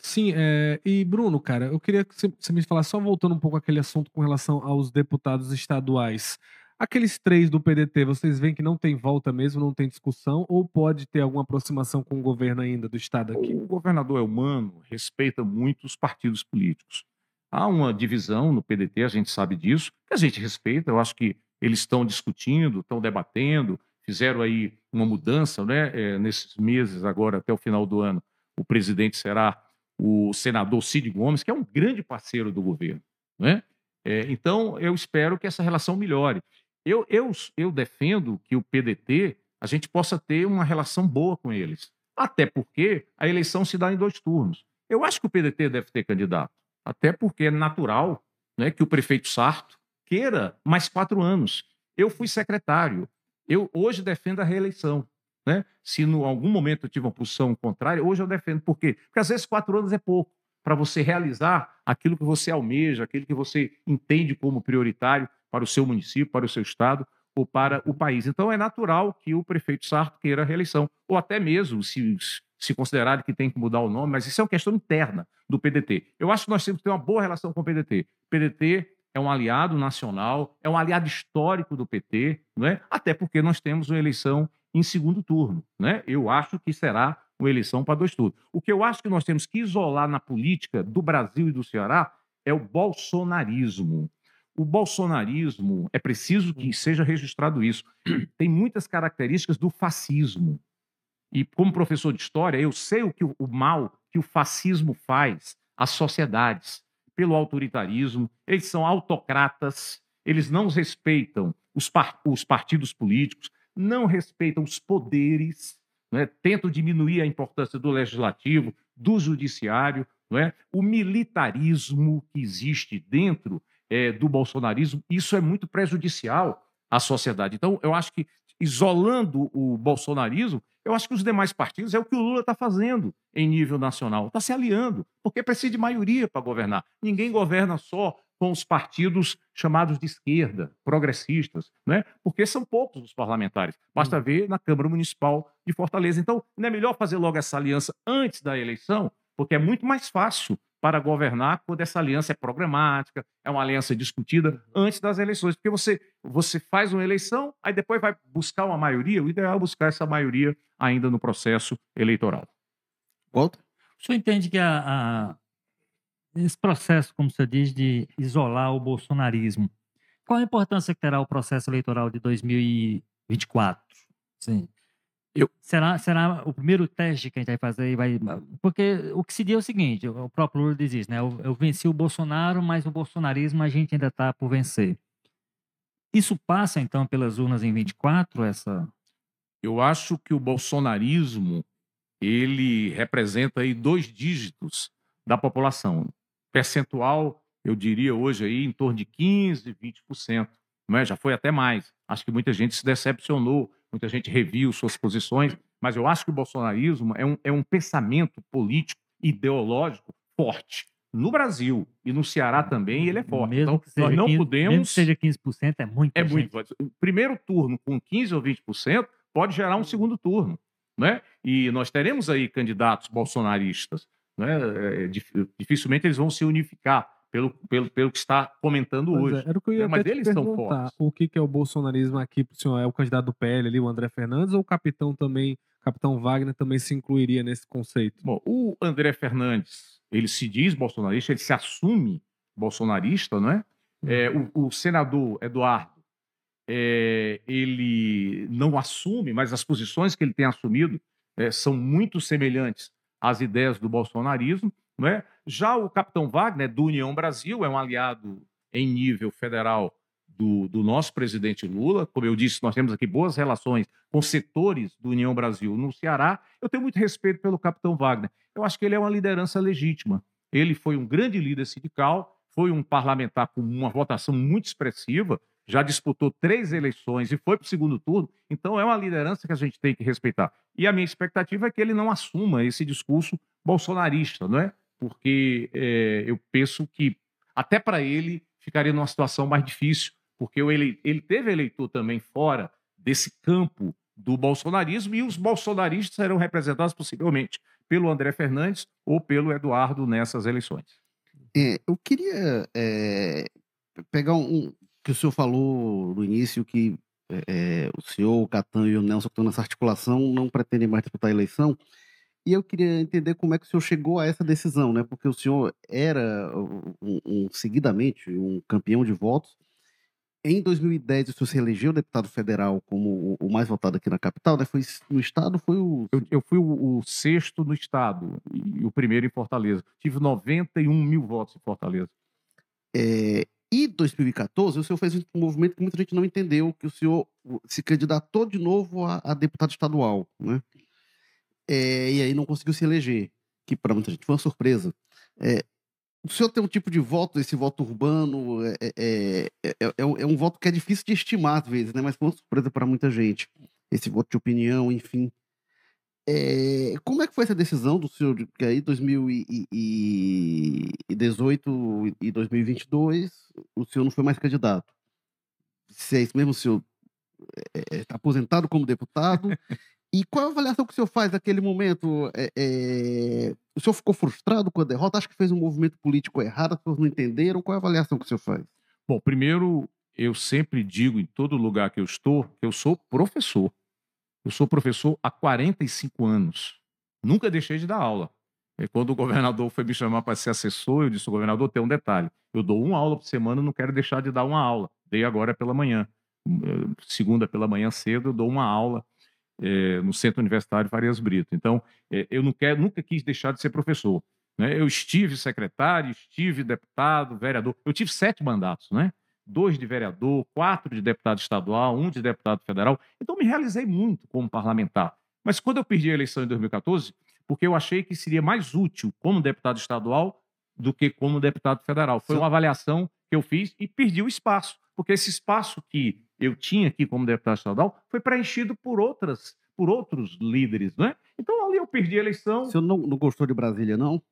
Sim, é, e Bruno, cara, eu queria que você, me falasse, só voltando um pouco àquele assunto com relação aos deputados estaduais. Aqueles três do PDT, vocês veem que não tem volta mesmo, não tem discussão, ou pode ter alguma aproximação com o governo ainda do estado aqui? O governador Elmano respeita muito os partidos políticos. Há uma divisão no PDT, a gente sabe disso, que a gente respeita. Eu acho que eles estão discutindo, estão debatendo, fizeram aí uma mudança, né? eh, nesses meses agora até o final do ano, o presidente será o senador Cid Gomes, que é um grande parceiro do governo, né? Eh, então eu espero que essa relação melhore. Eu, eu, eu defendo que o PDT a gente possa ter uma relação boa com eles. Até porque a eleição se dá em dois turnos. Eu acho que o PDT deve ter candidato. Até porque é natural né, que o prefeito Sarto queira mais quatro anos. Eu fui secretário. Eu hoje defendo a reeleição. Né? Se em algum momento eu tive uma posição contrária, hoje eu defendo. Por quê? Porque às vezes quatro anos é pouco para você realizar aquilo que você almeja, aquilo que você entende como prioritário para o seu município, para o seu estado ou para o país. Então é natural que o prefeito Sarto queira a reeleição, ou até mesmo se, se considerar que tem que mudar o nome, mas isso é uma questão interna do PDT. Eu acho que nós temos que ter uma boa relação com o PDT. PDT é um aliado nacional, é um aliado histórico do PT, não é? até porque nós temos uma eleição em segundo turno. Né? Eu acho que será uma eleição para dois turnos. O que eu acho que nós temos que isolar na política do Brasil e do Ceará é o bolsonarismo. O bolsonarismo, é preciso que seja registrado isso, tem muitas características do fascismo. E como professor de história, eu sei o, que, o mal que o fascismo faz às sociedades pelo autoritarismo. Eles são autocratas, eles não respeitam os, par os partidos políticos, não respeitam os poderes, né? tentam diminuir a importância do legislativo, do judiciário. É? O militarismo que existe dentro é, do bolsonarismo, isso é muito prejudicial à sociedade. Então, eu acho que, isolando o bolsonarismo, eu acho que os demais partidos é o que o Lula está fazendo em nível nacional. Está se aliando, porque precisa de maioria para governar. Ninguém governa só com os partidos chamados de esquerda, progressistas, né? porque são poucos os parlamentares. Basta ver na Câmara Municipal de Fortaleza. Então, não é melhor fazer logo essa aliança antes da eleição, porque é muito mais fácil para governar quando essa aliança é programática, é uma aliança discutida antes das eleições. Porque você, você faz uma eleição, aí depois vai buscar uma maioria, o ideal é buscar essa maioria ainda no processo eleitoral. Walter? O senhor entende que a, a- esse processo, como você diz, de isolar o bolsonarismo, qual a importância que terá o processo eleitoral de 2024? Sim. Eu- Será, será o primeiro teste que a gente vai fazer? Vai, porque o que se diz é o seguinte: o próprio Lula diz isso, né? Eu, eu venci o Bolsonaro, mas o bolsonarismo a gente ainda está por vencer. Isso passa, então, pelas urnas em 24, essa. Eu acho que o bolsonarismo ele representa aí dois dígitos da população. Percentual, eu diria hoje aí em torno de 15, 20%, não é? Já foi até mais. Acho que muita gente se decepcionou, muita gente reviu suas posições, mas eu acho que o bolsonarismo é um, é um pensamento político, ideológico forte. No Brasil e no Ceará também ele é forte. Mesmo então, que seja nós não 15, podemos Mesmo que seja 15%, é muito. é muito. forte. O primeiro turno com 15 ou 20% pode gerar um segundo turno. Né? E nós teremos aí candidatos bolsonaristas. Né? É, dif- dificilmente eles vão se unificar pelo, pelo, pelo que está comentando hoje. é, era o que eu ia É, mas eles são fortes. O que, que é o bolsonarismo aqui pro senhor? É o candidato do PL ali, o André Fernandes, ou o capitão também, capitão Wagner também se incluiria nesse conceito? Bom, o André Fernandes, ele se diz bolsonarista, ele se assume bolsonarista, não é? É, o, o senador Eduardo, é, ele não assume, mas as posições que ele tem assumido é, são muito semelhantes às ideias do bolsonarismo. Não é? Já o capitão Wagner, do União Brasil, é um aliado em nível federal do, do, nosso presidente Lula. Como eu disse, nós temos aqui boas relações com setores do União Brasil no Ceará. Eu tenho muito respeito pelo capitão Wagner. Eu acho que ele é uma liderança legítima. Ele foi um grande líder sindical, foi um parlamentar com uma votação muito expressiva, já disputou três eleições e foi para o segundo turno. Então é uma liderança que a gente tem que respeitar. E a minha expectativa é que ele não assuma esse discurso bolsonarista, não é? Porque é, eu penso que até para ele ficaria numa situação mais difícil porque ele, ele teve eleitor também fora desse campo do bolsonarismo e os bolsonaristas serão representados possivelmente pelo André Fernandes ou pelo Eduardo nessas eleições. É, eu queria é, pegar um que o senhor falou no início que é, o senhor, o Catan e o Nelson que estão nessa articulação não pretendem mais disputar a eleição. E eu queria entender como é que o senhor chegou a essa decisão, né? Porque o senhor era um, um, seguidamente um campeão de votos em 2010, o senhor se elegeu deputado federal como o, o mais votado aqui na capital, né? Foi no estado, foi o. Eu, eu fui o, o, sexto no estado e o primeiro em Fortaleza. Tive 91 mil votos em Fortaleza. É, e 2014, o senhor fez um movimento que muita gente não entendeu, que o senhor se candidatou de novo a, a deputado estadual, né? É, e aí não conseguiu se eleger, que para muita gente foi uma surpresa. É, o senhor tem um tipo de voto, esse voto urbano, é, é, é, é, um voto que é difícil de estimar às vezes, né? mas foi uma surpresa para muita gente. Esse voto de opinião, enfim. como é que foi essa decisão do senhor, que aí 2018 e 2022 o senhor não foi mais candidato? Se é isso mesmo, o senhor está aposentado como deputado E qual a avaliação que o senhor faz naquele momento? É, é... O senhor ficou frustrado com a derrota? Acho que fez um movimento político errado, as pessoas não entenderam. Qual é a avaliação que o senhor faz? Bom, primeiro, eu sempre digo em todo lugar que eu estou que eu sou professor. Eu sou professor há 45 anos. Nunca deixei de dar aula. E quando o governador foi me chamar para ser assessor, eu disse: governador, tem um detalhe. Eu dou uma aula por semana, não quero deixar de dar uma aula. Dei agora pela manhã. Segunda pela manhã cedo, eu dou uma aula é, no Centro Universitário Farias Brito. Então, é, eu não quero, nunca quis deixar de ser professor. Né? Eu estive secretário, estive deputado, vereador. Eu tive sete mandatos, né? dois de vereador, quatro de deputado estadual, um de deputado federal. Então, me realizei muito como parlamentar. Mas quando eu perdi a eleição em 2014, porque eu achei que seria mais útil como deputado estadual do que como deputado federal. Foi uma avaliação que eu fiz e perdi o espaço, porque esse espaço que eu tinha aqui como deputado estadual foi preenchido por outras, por outros líderes, né? Então ali eu perdi a eleição. O senhor não, não gostou de Brasília, não?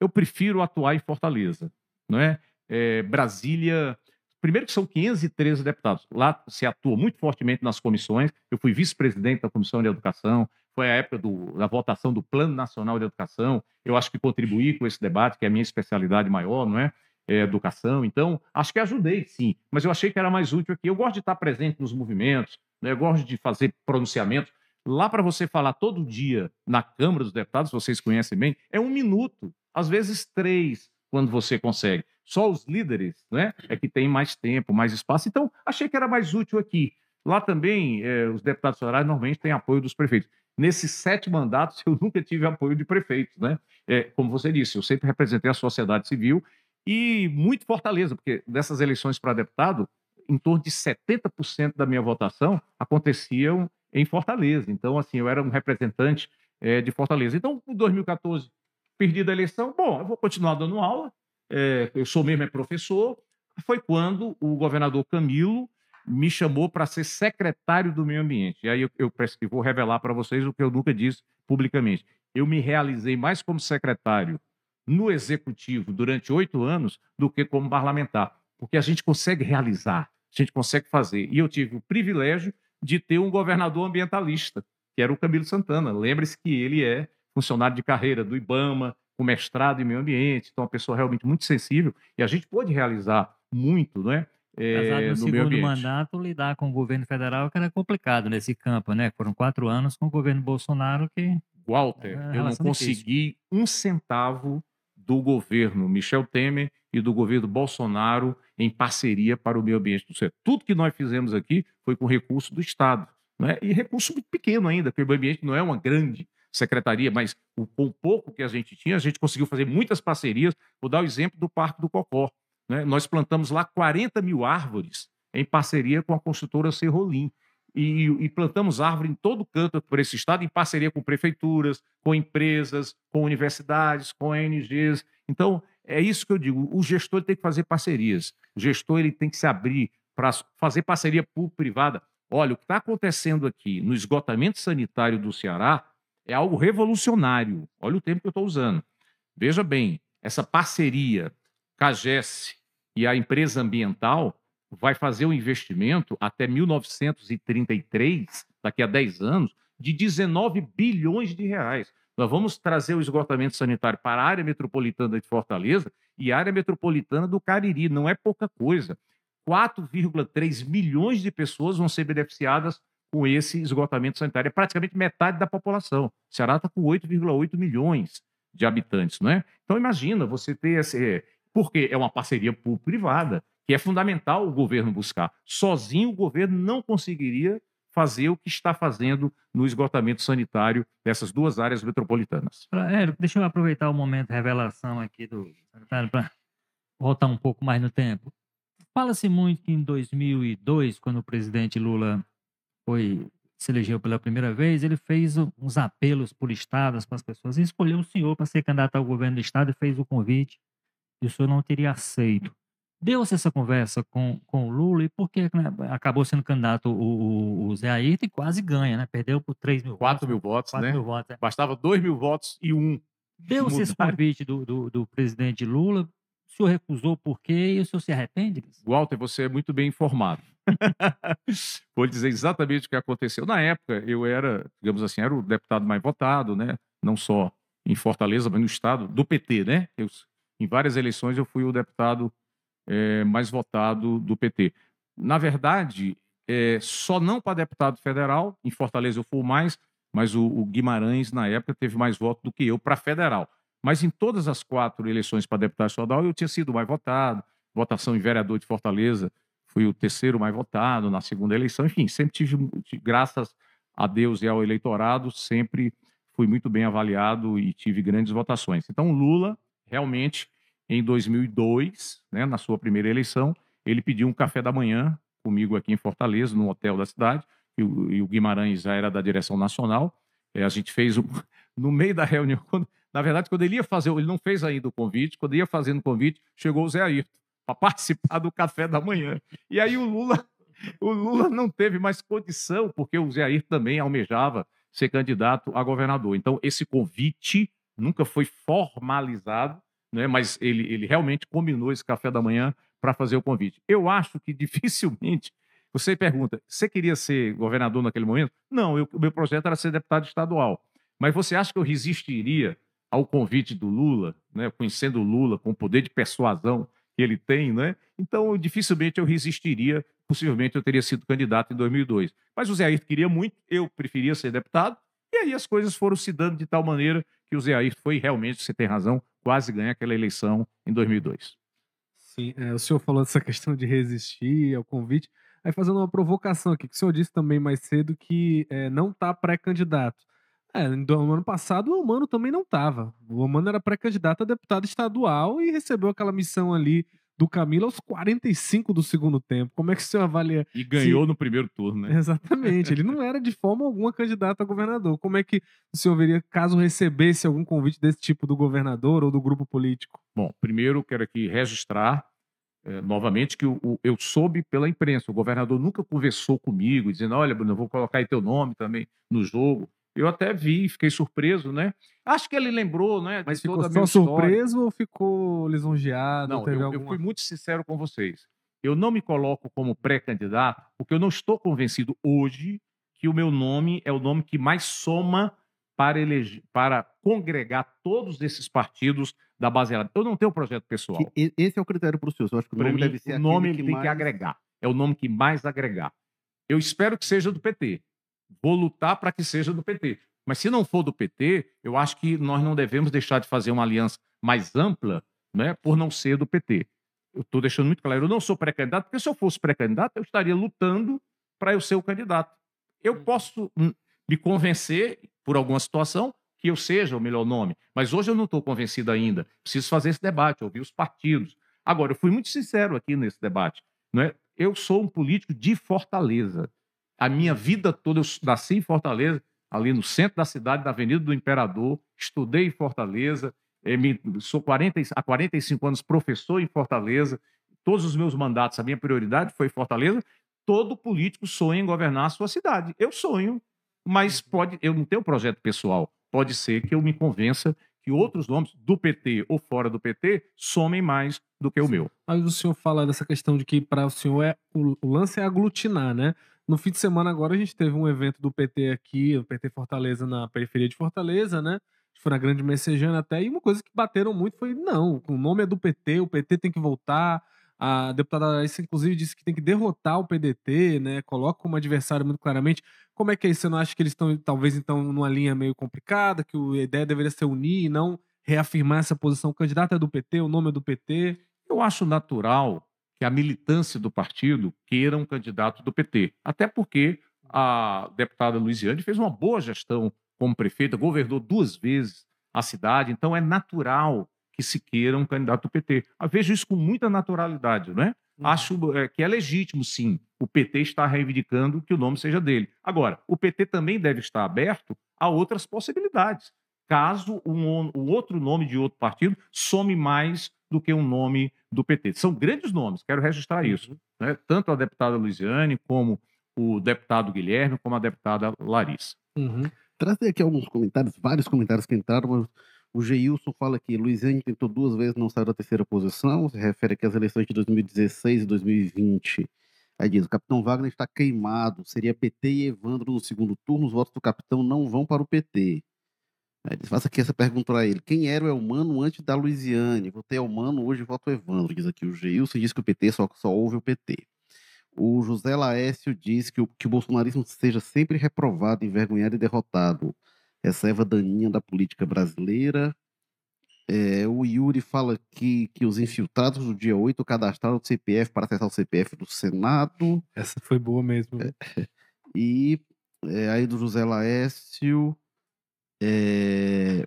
Eu prefiro atuar em Fortaleza, não é? é Brasília, primeiro que são 513 deputados. Lá se atua muito fortemente nas comissões. Eu fui vice-presidente da Comissão de Educação. Foi a época do, da votação do Plano Nacional de Educação. Eu acho que contribuí com esse debate, que é a minha especialidade maior, não é? É, educação. Então, acho que ajudei, sim, mas eu achei que era mais útil aqui. Eu gosto de estar presente nos movimentos, né? eu gosto de fazer pronunciamentos. Lá para você falar todo dia na Câmara dos Deputados, vocês conhecem bem, é um minuto, às vezes três, quando você consegue. Só os líderes né, é que tem mais tempo, mais espaço. Então, achei que era mais útil aqui. Lá também, é, os deputados federais normalmente têm apoio dos prefeitos. Nesses sete mandatos, eu nunca tive apoio de prefeitos. Né? É, como você disse, eu sempre representei a sociedade civil e muito Fortaleza, porque dessas eleições para deputado, em torno de 70% da minha votação aconteciam em Fortaleza. Então, assim, eu era um representante é, de Fortaleza. Então, em 2014, perdi a eleição. Bom, eu vou continuar dando aula. É, eu sou mesmo é professor. Foi quando o governador Camilo me chamou para ser secretário do meio ambiente. E aí eu, eu, eu vou revelar para vocês o que eu nunca disse publicamente. Eu me realizei mais como secretário no executivo durante oito anos do que como parlamentar, porque a gente consegue realizar, a gente consegue fazer. E eu tive o privilégio de ter um governador ambientalista, que era o Camilo Santana. Lembre-se que ele é funcionário de carreira do IBAMA, com mestrado em meio ambiente, então uma pessoa realmente muito sensível, e a gente pode realizar muito, não é? É, no, no segundo mandato, lidar com o governo federal que era complicado nesse campo, né? Foram quatro anos com o governo Bolsonaro que. Walter, eu não consegui difícil. um centavo do governo Michel Temer e do governo Bolsonaro em parceria para o meio ambiente do Ceará. Tudo que nós fizemos aqui foi com recurso do Estado. Né? E recurso muito pequeno ainda, porque o meio ambiente não é uma grande secretaria, mas o, o pouco que a gente tinha, a gente conseguiu fazer muitas parcerias. Vou dar o exemplo do Parque do Cocó. Né? Nós plantamos lá 40 mil árvores em parceria com a construtora Serrolim. E, e, plantamos árvore em todo canto por esse estado, em parceria com prefeituras, com empresas, com universidades, com ONGs. Então, é isso que eu digo: o gestor tem que fazer parcerias. O gestor ele tem que se abrir para fazer parceria público-privada. Olha, o que está acontecendo aqui no esgotamento sanitário do Ceará é algo revolucionário. Olha o tempo que eu estou usando. Veja bem, essa parceria CAGES e a empresa ambiental vai fazer um investimento até 1933, daqui a 10 anos, de 19 bilhões de reais. Nós vamos trazer o esgotamento sanitário para a área metropolitana de Fortaleza e a área metropolitana do Cariri. Não é pouca coisa. 4,3 milhões de pessoas vão ser beneficiadas com esse esgotamento sanitário. É praticamente metade da população. O Ceará está com 8,8 milhões de habitantes, não é? Então imagina você ter esse, porque é uma parceria público-privada que é fundamental o governo buscar. Sozinho o governo não conseguiria fazer o que está fazendo no esgotamento sanitário dessas duas áreas metropolitanas. Érico, deixa eu aproveitar o momento de revelação aqui do secretário para voltar um pouco mais no tempo. Fala-se muito que em 2002, quando o presidente Lula foi se elegeu pela primeira vez, ele fez uns apelos por estados para as pessoas e escolheu o senhor para ser candidato ao governo do estado e fez o convite e o senhor não teria aceito. Deu-se essa conversa com, com o Lula e por que né, acabou sendo candidato o, o, o Zé Ayrton e quase ganha, né? Perdeu por 3 mil 4 votos. mil votos, 4 né? Mil votos, é. Bastava 2 mil votos e um. Deu-se esse convite do, do, do, presidente Lula, o senhor recusou por quê e o senhor se arrepende? Walter, você é muito bem informado. Vou dizer exatamente o que aconteceu. Na época, eu era, digamos assim, era o deputado mais votado, né? Não só em Fortaleza, mas no estado, do PT, né? Eu, em várias eleições eu fui o deputado é, mais votado do PT. Na verdade, é, só não para deputado federal, em Fortaleza eu fui mais, mas o, o Guimarães, na época, teve mais votos do que eu para federal. Mas em todas as quatro eleições para deputado estadual, eu tinha sido mais votado. Votação em vereador de Fortaleza, fui o terceiro mais votado na segunda eleição. Enfim, sempre tive, graças a Deus e ao eleitorado, sempre fui muito bem avaliado e tive grandes votações. Então, Lula realmente em 2002, né, na sua primeira eleição, ele pediu um café da manhã comigo aqui em Fortaleza, no hotel da cidade, e o, e o Guimarães já era da direção nacional. É, a gente fez, um, no meio da reunião, quando, na verdade, quando ele ia fazer, ele não fez ainda o convite, quando ia fazendo o convite, chegou o Zé Ayrton para participar do café da manhã. E aí o Lula, o Lula não teve mais condição, porque o Zé Ayrton também almejava ser candidato a governador. Então, esse convite nunca foi formalizado, né? mas ele, ele realmente combinou esse café da manhã para fazer o convite. Eu acho que dificilmente. Você pergunta, você queria ser governador naquele momento? Não, eu, o meu projeto era ser deputado estadual. Mas você acha que eu resistiria ao convite do Lula, né? conhecendo o Lula, com o poder de persuasão que ele tem, né? Então, dificilmente eu resistiria. Possivelmente eu teria sido candidato em 2002. Mas o Zé Ayrton queria muito, eu preferia ser deputado. E aí as coisas foram se dando de tal maneira que o Zé Ayrton foi realmente, você tem razão, quase ganhar aquela eleição em 2002. Sim, é, o senhor falou dessa questão de resistir ao convite. Aí fazendo uma provocação aqui, que o senhor disse também mais cedo que é, não está pré-candidato. É, no ano passado o Humano também não estava. O Humano era pré-candidato a deputado estadual e recebeu aquela missão ali do Camilo aos 45 do segundo tempo. Como é que o senhor avalia? E ganhou se... no primeiro turno, né? Exatamente. Ele não era de forma alguma candidato a governador. Como é que o senhor veria caso recebesse algum convite desse tipo do governador ou do grupo político? Bom, primeiro quero aqui registrar é, novamente que o, o, eu soube pela imprensa. O governador nunca conversou comigo, dizendo: olha, Bruno, eu vou colocar aí teu nome também no jogo. Eu até vi, fiquei surpreso, né? Acho que ele lembrou, né? Mas ficou só surpreso ou ficou lisonjeado? Não, eu, alguma... eu fui muito sincero com vocês. Eu não me coloco como pré-candidato porque eu não estou convencido hoje que o meu nome é o nome que mais soma para, eleger, para congregar todos esses partidos da base. Eu não tenho projeto pessoal. Que esse é o critério para o senhor. Eu acho que o nome mim, deve ser o nome que tem mais... que agregar. É o nome que mais agregar. Eu espero que seja do PT. Vou lutar para que seja do PT. Mas se não for do PT, eu acho que nós não devemos deixar de fazer uma aliança mais ampla né, por não ser do PT. Eu estou deixando muito claro, eu não sou pré-candidato, porque se eu fosse pré-candidato, eu estaria lutando para eu ser o candidato. Eu Uhum. posso hum, me convencer, por alguma situação, que eu seja o melhor nome, mas hoje eu não estou convencido ainda. Preciso fazer esse debate, ouvir os partidos. Agora, eu fui muito sincero aqui nesse debate. Não é? Eu sou um político de Fortaleza. A minha vida toda, eu nasci em Fortaleza, ali no centro da cidade, na Avenida do Imperador, estudei em Fortaleza, eh, sou 40, e- há 45 anos professor em Fortaleza, todos os meus mandatos, a minha prioridade foi Fortaleza. Todo político sonha em governar a sua cidade. Eu sonho, mas pode, eu não tenho projeto pessoal. Pode ser que eu me convença que outros nomes do PT ou fora do PT somem mais do que o meu. Aí o senhor fala dessa questão de que para o senhor é o, o lance é aglutinar, né? No fim de semana agora a gente teve um evento do PT aqui, o PT Fortaleza na periferia de Fortaleza, né? Foi na Grande Messejana até, e uma coisa que bateram muito foi, não, o nome é do PT, o PT tem que voltar. A deputada Larissa, inclusive, disse que tem que derrotar o PDT, né? Coloca como adversário muito claramente. Como é que é isso? Você não acha que eles estão, talvez, então, numa linha meio complicada, que a ideia deveria ser unir e não reafirmar essa posição? O candidato é do PT, o nome é do PT. Eu acho natural que a militância do partido queira um candidato do PT. Até porque a deputada Luiziane fez uma boa gestão como prefeita, governou duas vezes a cidade, então é natural que se queira um candidato do PT. Eu vejo isso com muita naturalidade, não é? Acho é, que é legítimo, sim, o PT estar reivindicando que o nome seja dele. Agora, o PT também deve estar aberto a outras possibilidades, caso um, um outro nome de outro partido some mais do que um nome do PT. São grandes nomes, quero registrar isso. né? Tanto a deputada Luiziane, como o deputado Guilherme, como a deputada Larissa. Uhum. Trazer aqui alguns comentários, vários comentários que entraram. mas O Geilson fala que Luiziane tentou duas vezes, não saiu da terceira posição. Se refere aqui às eleições de 2016 e 2020. Aí diz: o capitão Wagner está queimado. Seria PT e Evandro no segundo turno. Os votos do capitão não vão para o PT. Aí faça aqui essa pergunta para ele: quem era o Elmano antes da Luiziane? Votei Elmano, hoje voto Evandro. Diz aqui o Geilson diz que o PT só, só ouve o PT. O José Laércio diz que o, que o bolsonarismo seja sempre reprovado, envergonhado e derrotado. Essa erva daninha da política brasileira. É, o Yuri fala que, que os infiltrados do dia 8 cadastraram o CPF para acessar o CPF do Senado. Essa foi boa mesmo. E é, aí do José Laércio. É,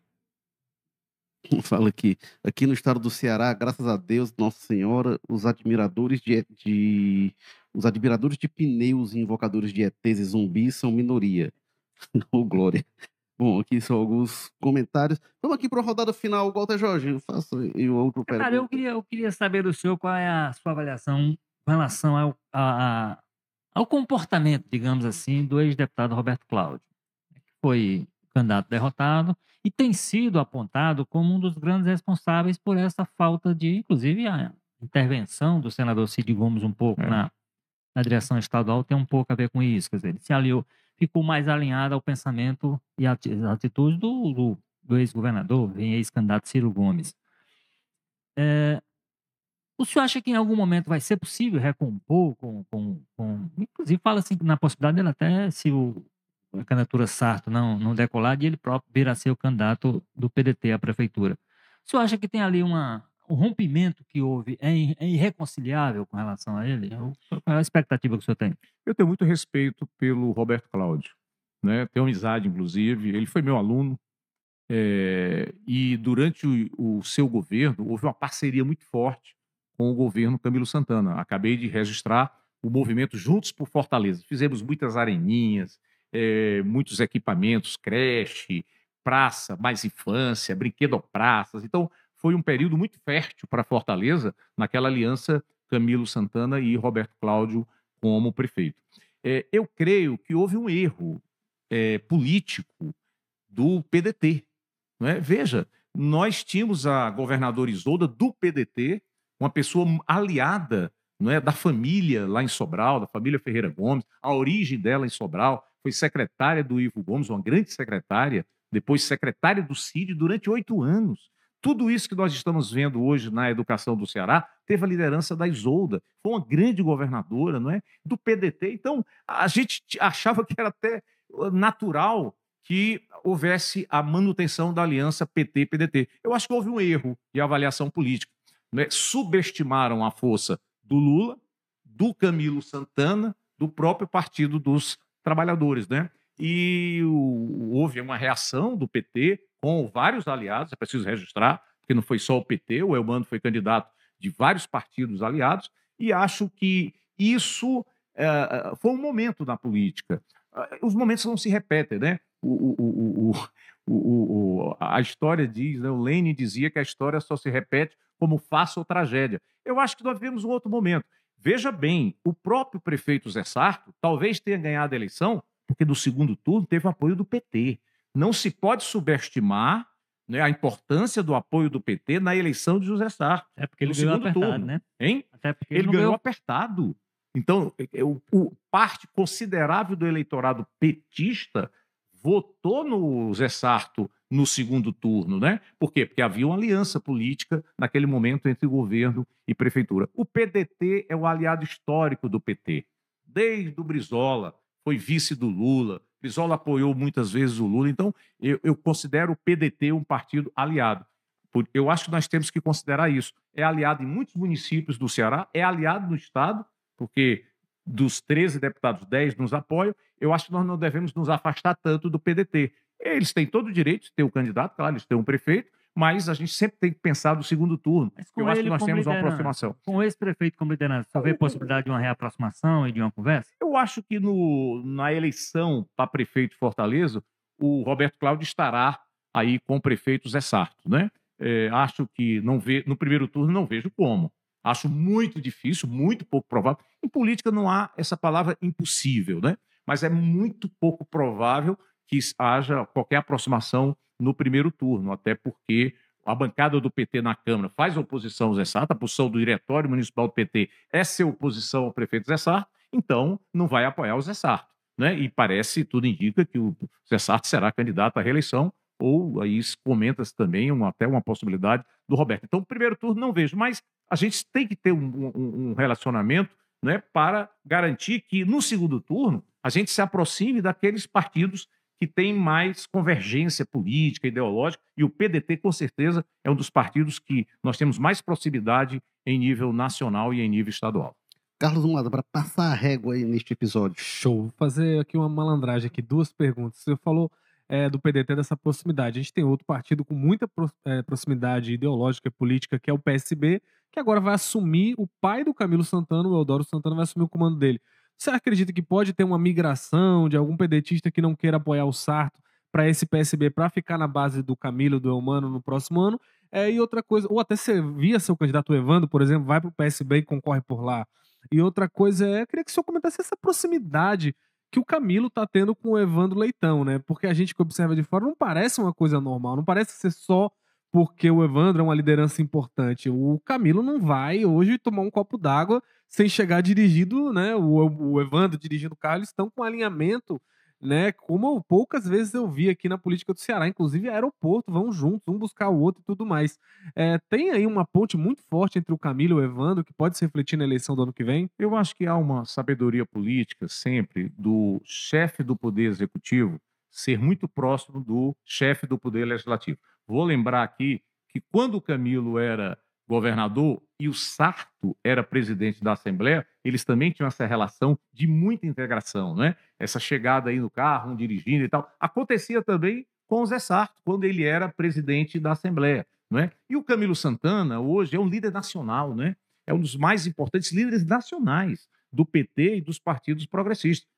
Fala aqui, aqui no estado do Ceará, graças a Deus, Nossa Senhora, os admiradores de, de- os admiradores de pneus e invocadores de ETs e zumbis são minoria. Ô, Glória. Bom, aqui são alguns comentários. Vamos aqui para a rodada final, Walter Jorge. Faça o outro Cara, eu queria, eu queria saber do senhor qual é a sua avaliação com relação ao, a- ao comportamento, digamos assim, do ex-deputado Roberto Cláudio, que foi candidato derrotado e tem sido apontado como um dos grandes responsáveis por essa falta de, inclusive, a intervenção do senador Cid Gomes um pouco É. na, na direção estadual tem um pouco a ver com isso, quer dizer, ele se aliou, ficou mais alinhado ao pensamento e atitudes do, do, do ex-governador, ex-candidato Ciro Gomes. É, o senhor acha que em algum momento vai ser possível recompor com. com, com inclusive, fala-se na possibilidade dele até, se o, a candidatura Sarto não, não decolar, de ele próprio vir a ser o candidato do PDT à prefeitura. O senhor acha que tem ali uma, um rompimento que houve é, é irreconciliável com relação a ele? Qual é a expectativa que o senhor tem? Eu tenho muito respeito pelo Roberto Cláudio, né? Tenho amizade, inclusive. Ele foi meu aluno. eh, e durante o, o seu governo houve uma parceria muito forte com o governo Camilo Santana. Acabei de registrar o movimento Juntos por Fortaleza. Fizemos muitas areninhas, eh, muitos equipamentos, creche, praça, mais infância, brinquedopraças. Então, foi um período muito fértil para Fortaleza naquela aliança Camilo Santana e Roberto Cláudio como prefeito. É, eu creio que houve um erro é, político do PDT. Não é? Veja, nós tínhamos a governadora Isolda do PDT, uma pessoa aliada não é, da família lá em Sobral, da família Ferreira Gomes, a origem dela em Sobral, foi secretária do Ivo Gomes, uma grande secretária, depois secretária do CID durante oito anos. Tudo isso que nós estamos vendo hoje na educação do Ceará teve a liderança da Isolda, foi uma grande governadora, não é? Do PDT. Então, a gente achava que era até uh, natural que houvesse a manutenção da aliança PT-PDT. Eu acho que houve um erro de avaliação política. Né? Subestimaram a força do Lula, do Camilo Santana, do próprio Partido dos Trabalhadores. Né? E houve uma reação do PT com vários aliados, é preciso registrar, porque não foi só o PT, o Elmano foi candidato de vários partidos aliados, e acho que isso é, foi um momento na política. Os momentos não se repetem, né? O, o, a história diz, né? o Lenin dizia que a história só se repete como faça ou tragédia. Eu acho que nós vivemos um outro momento. Veja bem, o próprio prefeito Zé Sarto talvez tenha ganhado a eleição porque no segundo turno teve o apoio do PT. Não se pode subestimar né, a importância do apoio do PT na eleição de José Sarto. É porque ele ganhou apertado, turno. né? Hein? Até porque ele, ele ganhou ganhou... apertado. Então, é, é, o, parte considerável do eleitorado petista votou no Zé Sarto no segundo turno, né? Por quê? Porque havia uma aliança política naquele momento entre governo e prefeitura. O PDT é o aliado histórico do PT. Desde o Brizola, foi vice do Lula, Brizola apoiou muitas vezes o Lula, então eu, eu considero o PDT um partido aliado. Eu acho que nós temos que considerar isso. É aliado em muitos municípios do Ceará, é aliado no Estado, porque dos 13 deputados, 10 nos apoiam. Eu acho que nós não devemos nos afastar tanto do PDT. Eles têm todo o direito de ter o um candidato, claro, eles têm um prefeito, mas a gente sempre tem que pensar no segundo turno. Eu acho que nós temos uma aproximação. Com esse prefeito como liderança, você vê possibilidade de uma reaproximação e de uma conversa? Eu acho que no, na eleição para prefeito de Fortaleza, o Roberto Cláudio estará aí com o prefeito Zé Sarto, né? É, acho que não vê, no primeiro turno não vejo como. Acho muito difícil, muito pouco provável. Em política não há essa palavra impossível, né? Mas é muito pouco provável que haja qualquer aproximação no primeiro turno, até porque a bancada do PT na Câmara faz oposição ao Zé Sarto, a posição do Diretório Municipal do PT é ser oposição ao prefeito Zé Sarto, então não vai apoiar o Zé Sarto. Né? E parece, tudo indica que o Zé Sarto será candidato à reeleição, ou aí comenta-se também até uma possibilidade do Roberto. Então, primeiro turno não vejo, mas a gente tem que ter um, um, um relacionamento né, para garantir que no segundo turno a gente se aproxime daqueles partidos que tem mais convergência política, ideológica, e o PDT, com certeza, é um dos partidos que nós temos mais proximidade em nível nacional e em nível estadual. Carlos Humada, para passar a régua aí neste episódio. Show. Vou fazer aqui uma malandragem aqui, duas perguntas. Você falou é, do PDT dessa proximidade. A gente tem outro partido com muita pro, é, proximidade ideológica e política, que é o PSB, que agora vai assumir o pai do Camilo Santana, o Eudoro Santana, vai assumir o comando dele. Você acredita que pode ter uma migração de algum pedetista que não queira apoiar o Sarto para esse PSB para ficar na base do Camilo, do Elmano no próximo ano? É, e outra coisa, ou até você via seu candidato Evandro, por exemplo, vai para o PSB e concorre por lá. E outra coisa é, queria que o senhor comentasse essa proximidade que o Camilo tá tendo com o Evandro Leitão, né? Porque a gente que observa de fora não parece uma coisa normal, não parece ser só porque o Evandro é uma liderança importante. O Camilo não vai hoje tomar um copo d'água sem chegar dirigido, né? O, o Evandro dirigindo o carro, estão com alinhamento, né? Como poucas vezes eu vi aqui na política do Ceará, inclusive aeroporto, vão juntos, um buscar o outro e tudo mais. É, tem aí uma ponte muito forte entre o Camilo e o Evandro que pode se refletir na eleição do ano que vem? Eu acho que há uma sabedoria política sempre do chefe do poder executivo ser muito próximo do chefe do poder legislativo. Vou lembrar aqui que quando o Camilo era governador e o Sarto era presidente da Assembleia, eles também tinham essa relação de muita integração, né? Essa chegada aí no carro, um dirigindo e tal. Acontecia também com o Zé Sarto, quando ele era presidente da Assembleia, não é? E o Camilo Santana hoje é um líder nacional, né? É um dos mais importantes líderes nacionais do PT e dos partidos progressistas.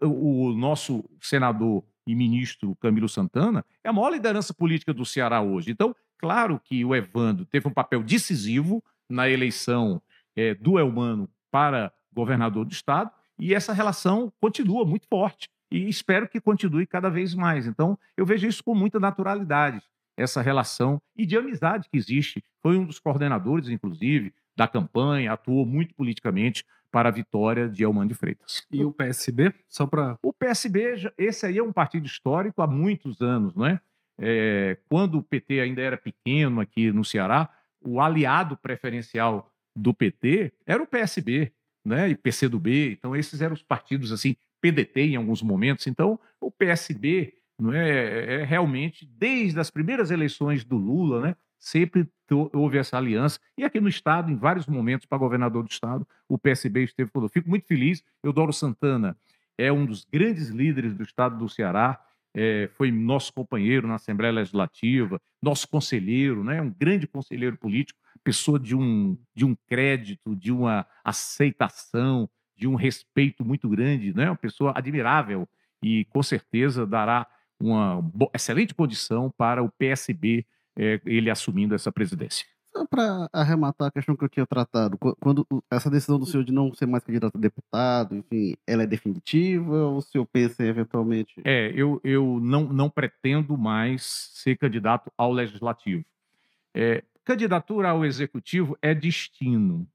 O nosso senador e ministro Camilo Santana é a maior liderança política do Ceará hoje. Então, Claro que o Evandro teve um papel decisivo na eleição é, do Elmano para governador do estado e essa relação continua muito forte e espero que continue cada vez mais. Então, eu vejo isso com muita naturalidade, essa relação e de amizade que existe. Foi um dos coordenadores, inclusive, da campanha, atuou muito politicamente para a vitória de Elmano de Freitas. E o PSB? Só para. O PSB, esse aí é um partido histórico há muitos anos, não é? é, quando o PT ainda era pequeno aqui no Ceará, o aliado preferencial do PT era o PSB, né? E PCdoB. Então esses eram os partidos assim, PDT em alguns momentos. Então o PSB não é? é, é realmente desde as primeiras eleições do Lula, né? Sempre houve essa aliança. E aqui no Estado, em vários momentos, para governador do Estado, o PSB esteve conosco. Fico muito feliz. Eudoro Santana é um dos grandes líderes do Estado do Ceará. É, foi nosso companheiro na Assembleia Legislativa, nosso conselheiro, né? um grande conselheiro político, pessoa de um, de um crédito, de uma aceitação, de um respeito muito grande, né? uma pessoa admirável e com certeza dará uma excelente condição para o PSB é, ele assumindo essa presidência. Só para arrematar a questão que eu tinha tratado, quando essa decisão do senhor de não ser mais candidato a deputado, enfim, ela é definitiva ou o senhor pensa eventualmente? É, eu, eu não, não pretendo mais ser candidato ao legislativo. É, candidatura ao executivo é destino,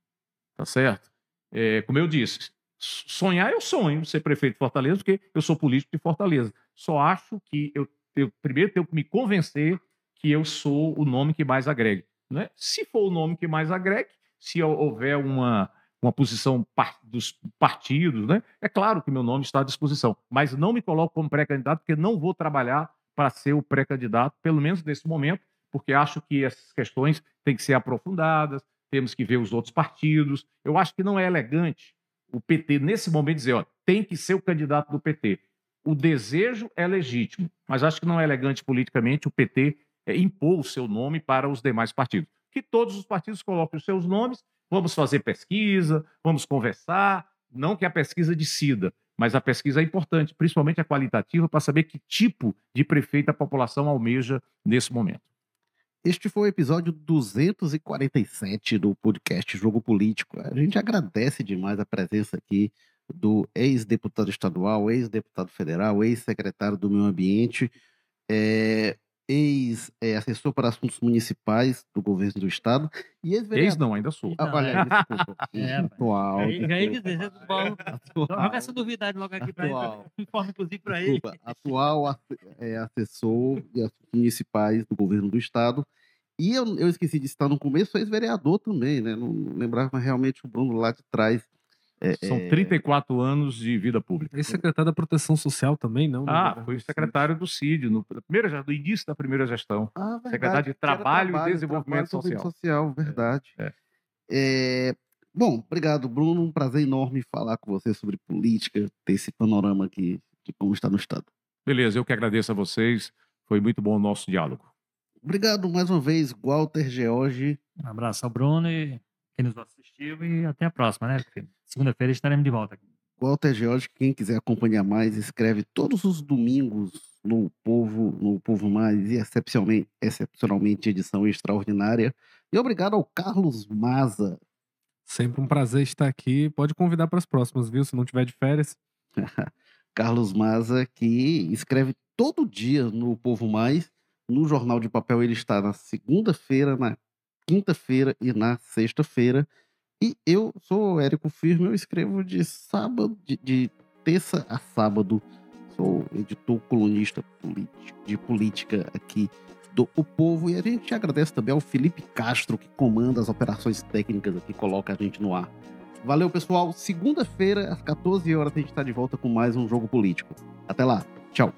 tá certo? É, como eu disse, sonhar eu sonho ser prefeito de Fortaleza, porque eu sou político de Fortaleza. Só acho que eu, eu primeiro tenho que me convencer que eu sou o nome que mais agregue. Né? Se for o nome que mais agregue, se houver uma, uma posição dos partidos, né? é claro que meu nome está à disposição, mas não me coloco como pré-candidato, porque não vou trabalhar para ser o pré-candidato, pelo menos nesse momento, porque acho que essas questões têm que ser aprofundadas, temos que ver os outros partidos. Eu acho que não é elegante o PT, nesse momento, dizer, ó, tem que ser o candidato do PT. O desejo é legítimo, mas acho que não é elegante politicamente o PT é, impor o seu nome para os demais partidos. Que todos os partidos coloquem os seus nomes, vamos fazer pesquisa, vamos conversar, não que a pesquisa decida, mas a pesquisa é importante, principalmente a qualitativa, para saber que tipo de prefeito a população almeja nesse momento. Este foi o episódio 247 do podcast Jogo Político. A gente agradece demais a presença aqui do ex-deputado estadual, ex-deputado federal, ex-secretário do Meio Ambiente, é, ex-assessor é, para assuntos municipais do governo do estado e ex-vereador. Ex não, ainda sou. Ah, olha, é. desculpa. É, atual. Já ia dizer, joga essa duvidade logo aqui para ele, informe inclusive para ele. Atual é, assessor de assuntos municipais do governo do estado. E eu, eu esqueci de citar no começo, ex-vereador também, né? Não lembrava realmente o Bruno lá de trás é, São 34 é... anos de vida pública. E secretário da Proteção Social também, não? Ah, foi secretário do CID, no, primeira, no início da primeira gestão. Ah, verdade. Secretário de Trabalho, trabalho e Desenvolvimento trabalho, Social. social. Verdade. É. É, bom, obrigado, Bruno. Um prazer enorme falar com você sobre política, ter esse panorama aqui de como está no Estado. Beleza, eu que agradeço a vocês. Foi muito bom o nosso diálogo. Obrigado mais uma vez, Walter George. Um abraço ao Bruno e quem nos assistiu e até a próxima, né? Segunda-feira estaremos de volta. Walter George, quem quiser acompanhar mais, escreve todos os domingos no Povo, no Povo Mais e excepcionalmente, excepcionalmente edição extraordinária. E obrigado ao Carlos Maza. Sempre um prazer estar aqui. Pode convidar para as próximas, viu? Se não tiver de férias. Carlos Maza, que escreve todo dia no Povo Mais. No Jornal de Papel ele está na segunda-feira, na quinta-feira e na sexta-feira. E eu sou o Érico Firme, eu escrevo de sábado, de, de terça a sábado. Sou editor colunista de política aqui do O Povo. E a gente agradece também ao Felipe Castro, que comanda as operações técnicas aqui, coloca a gente no ar. Valeu, pessoal. Segunda-feira, às 14 horas, a gente está de volta com mais um jogo político. Até lá. Tchau.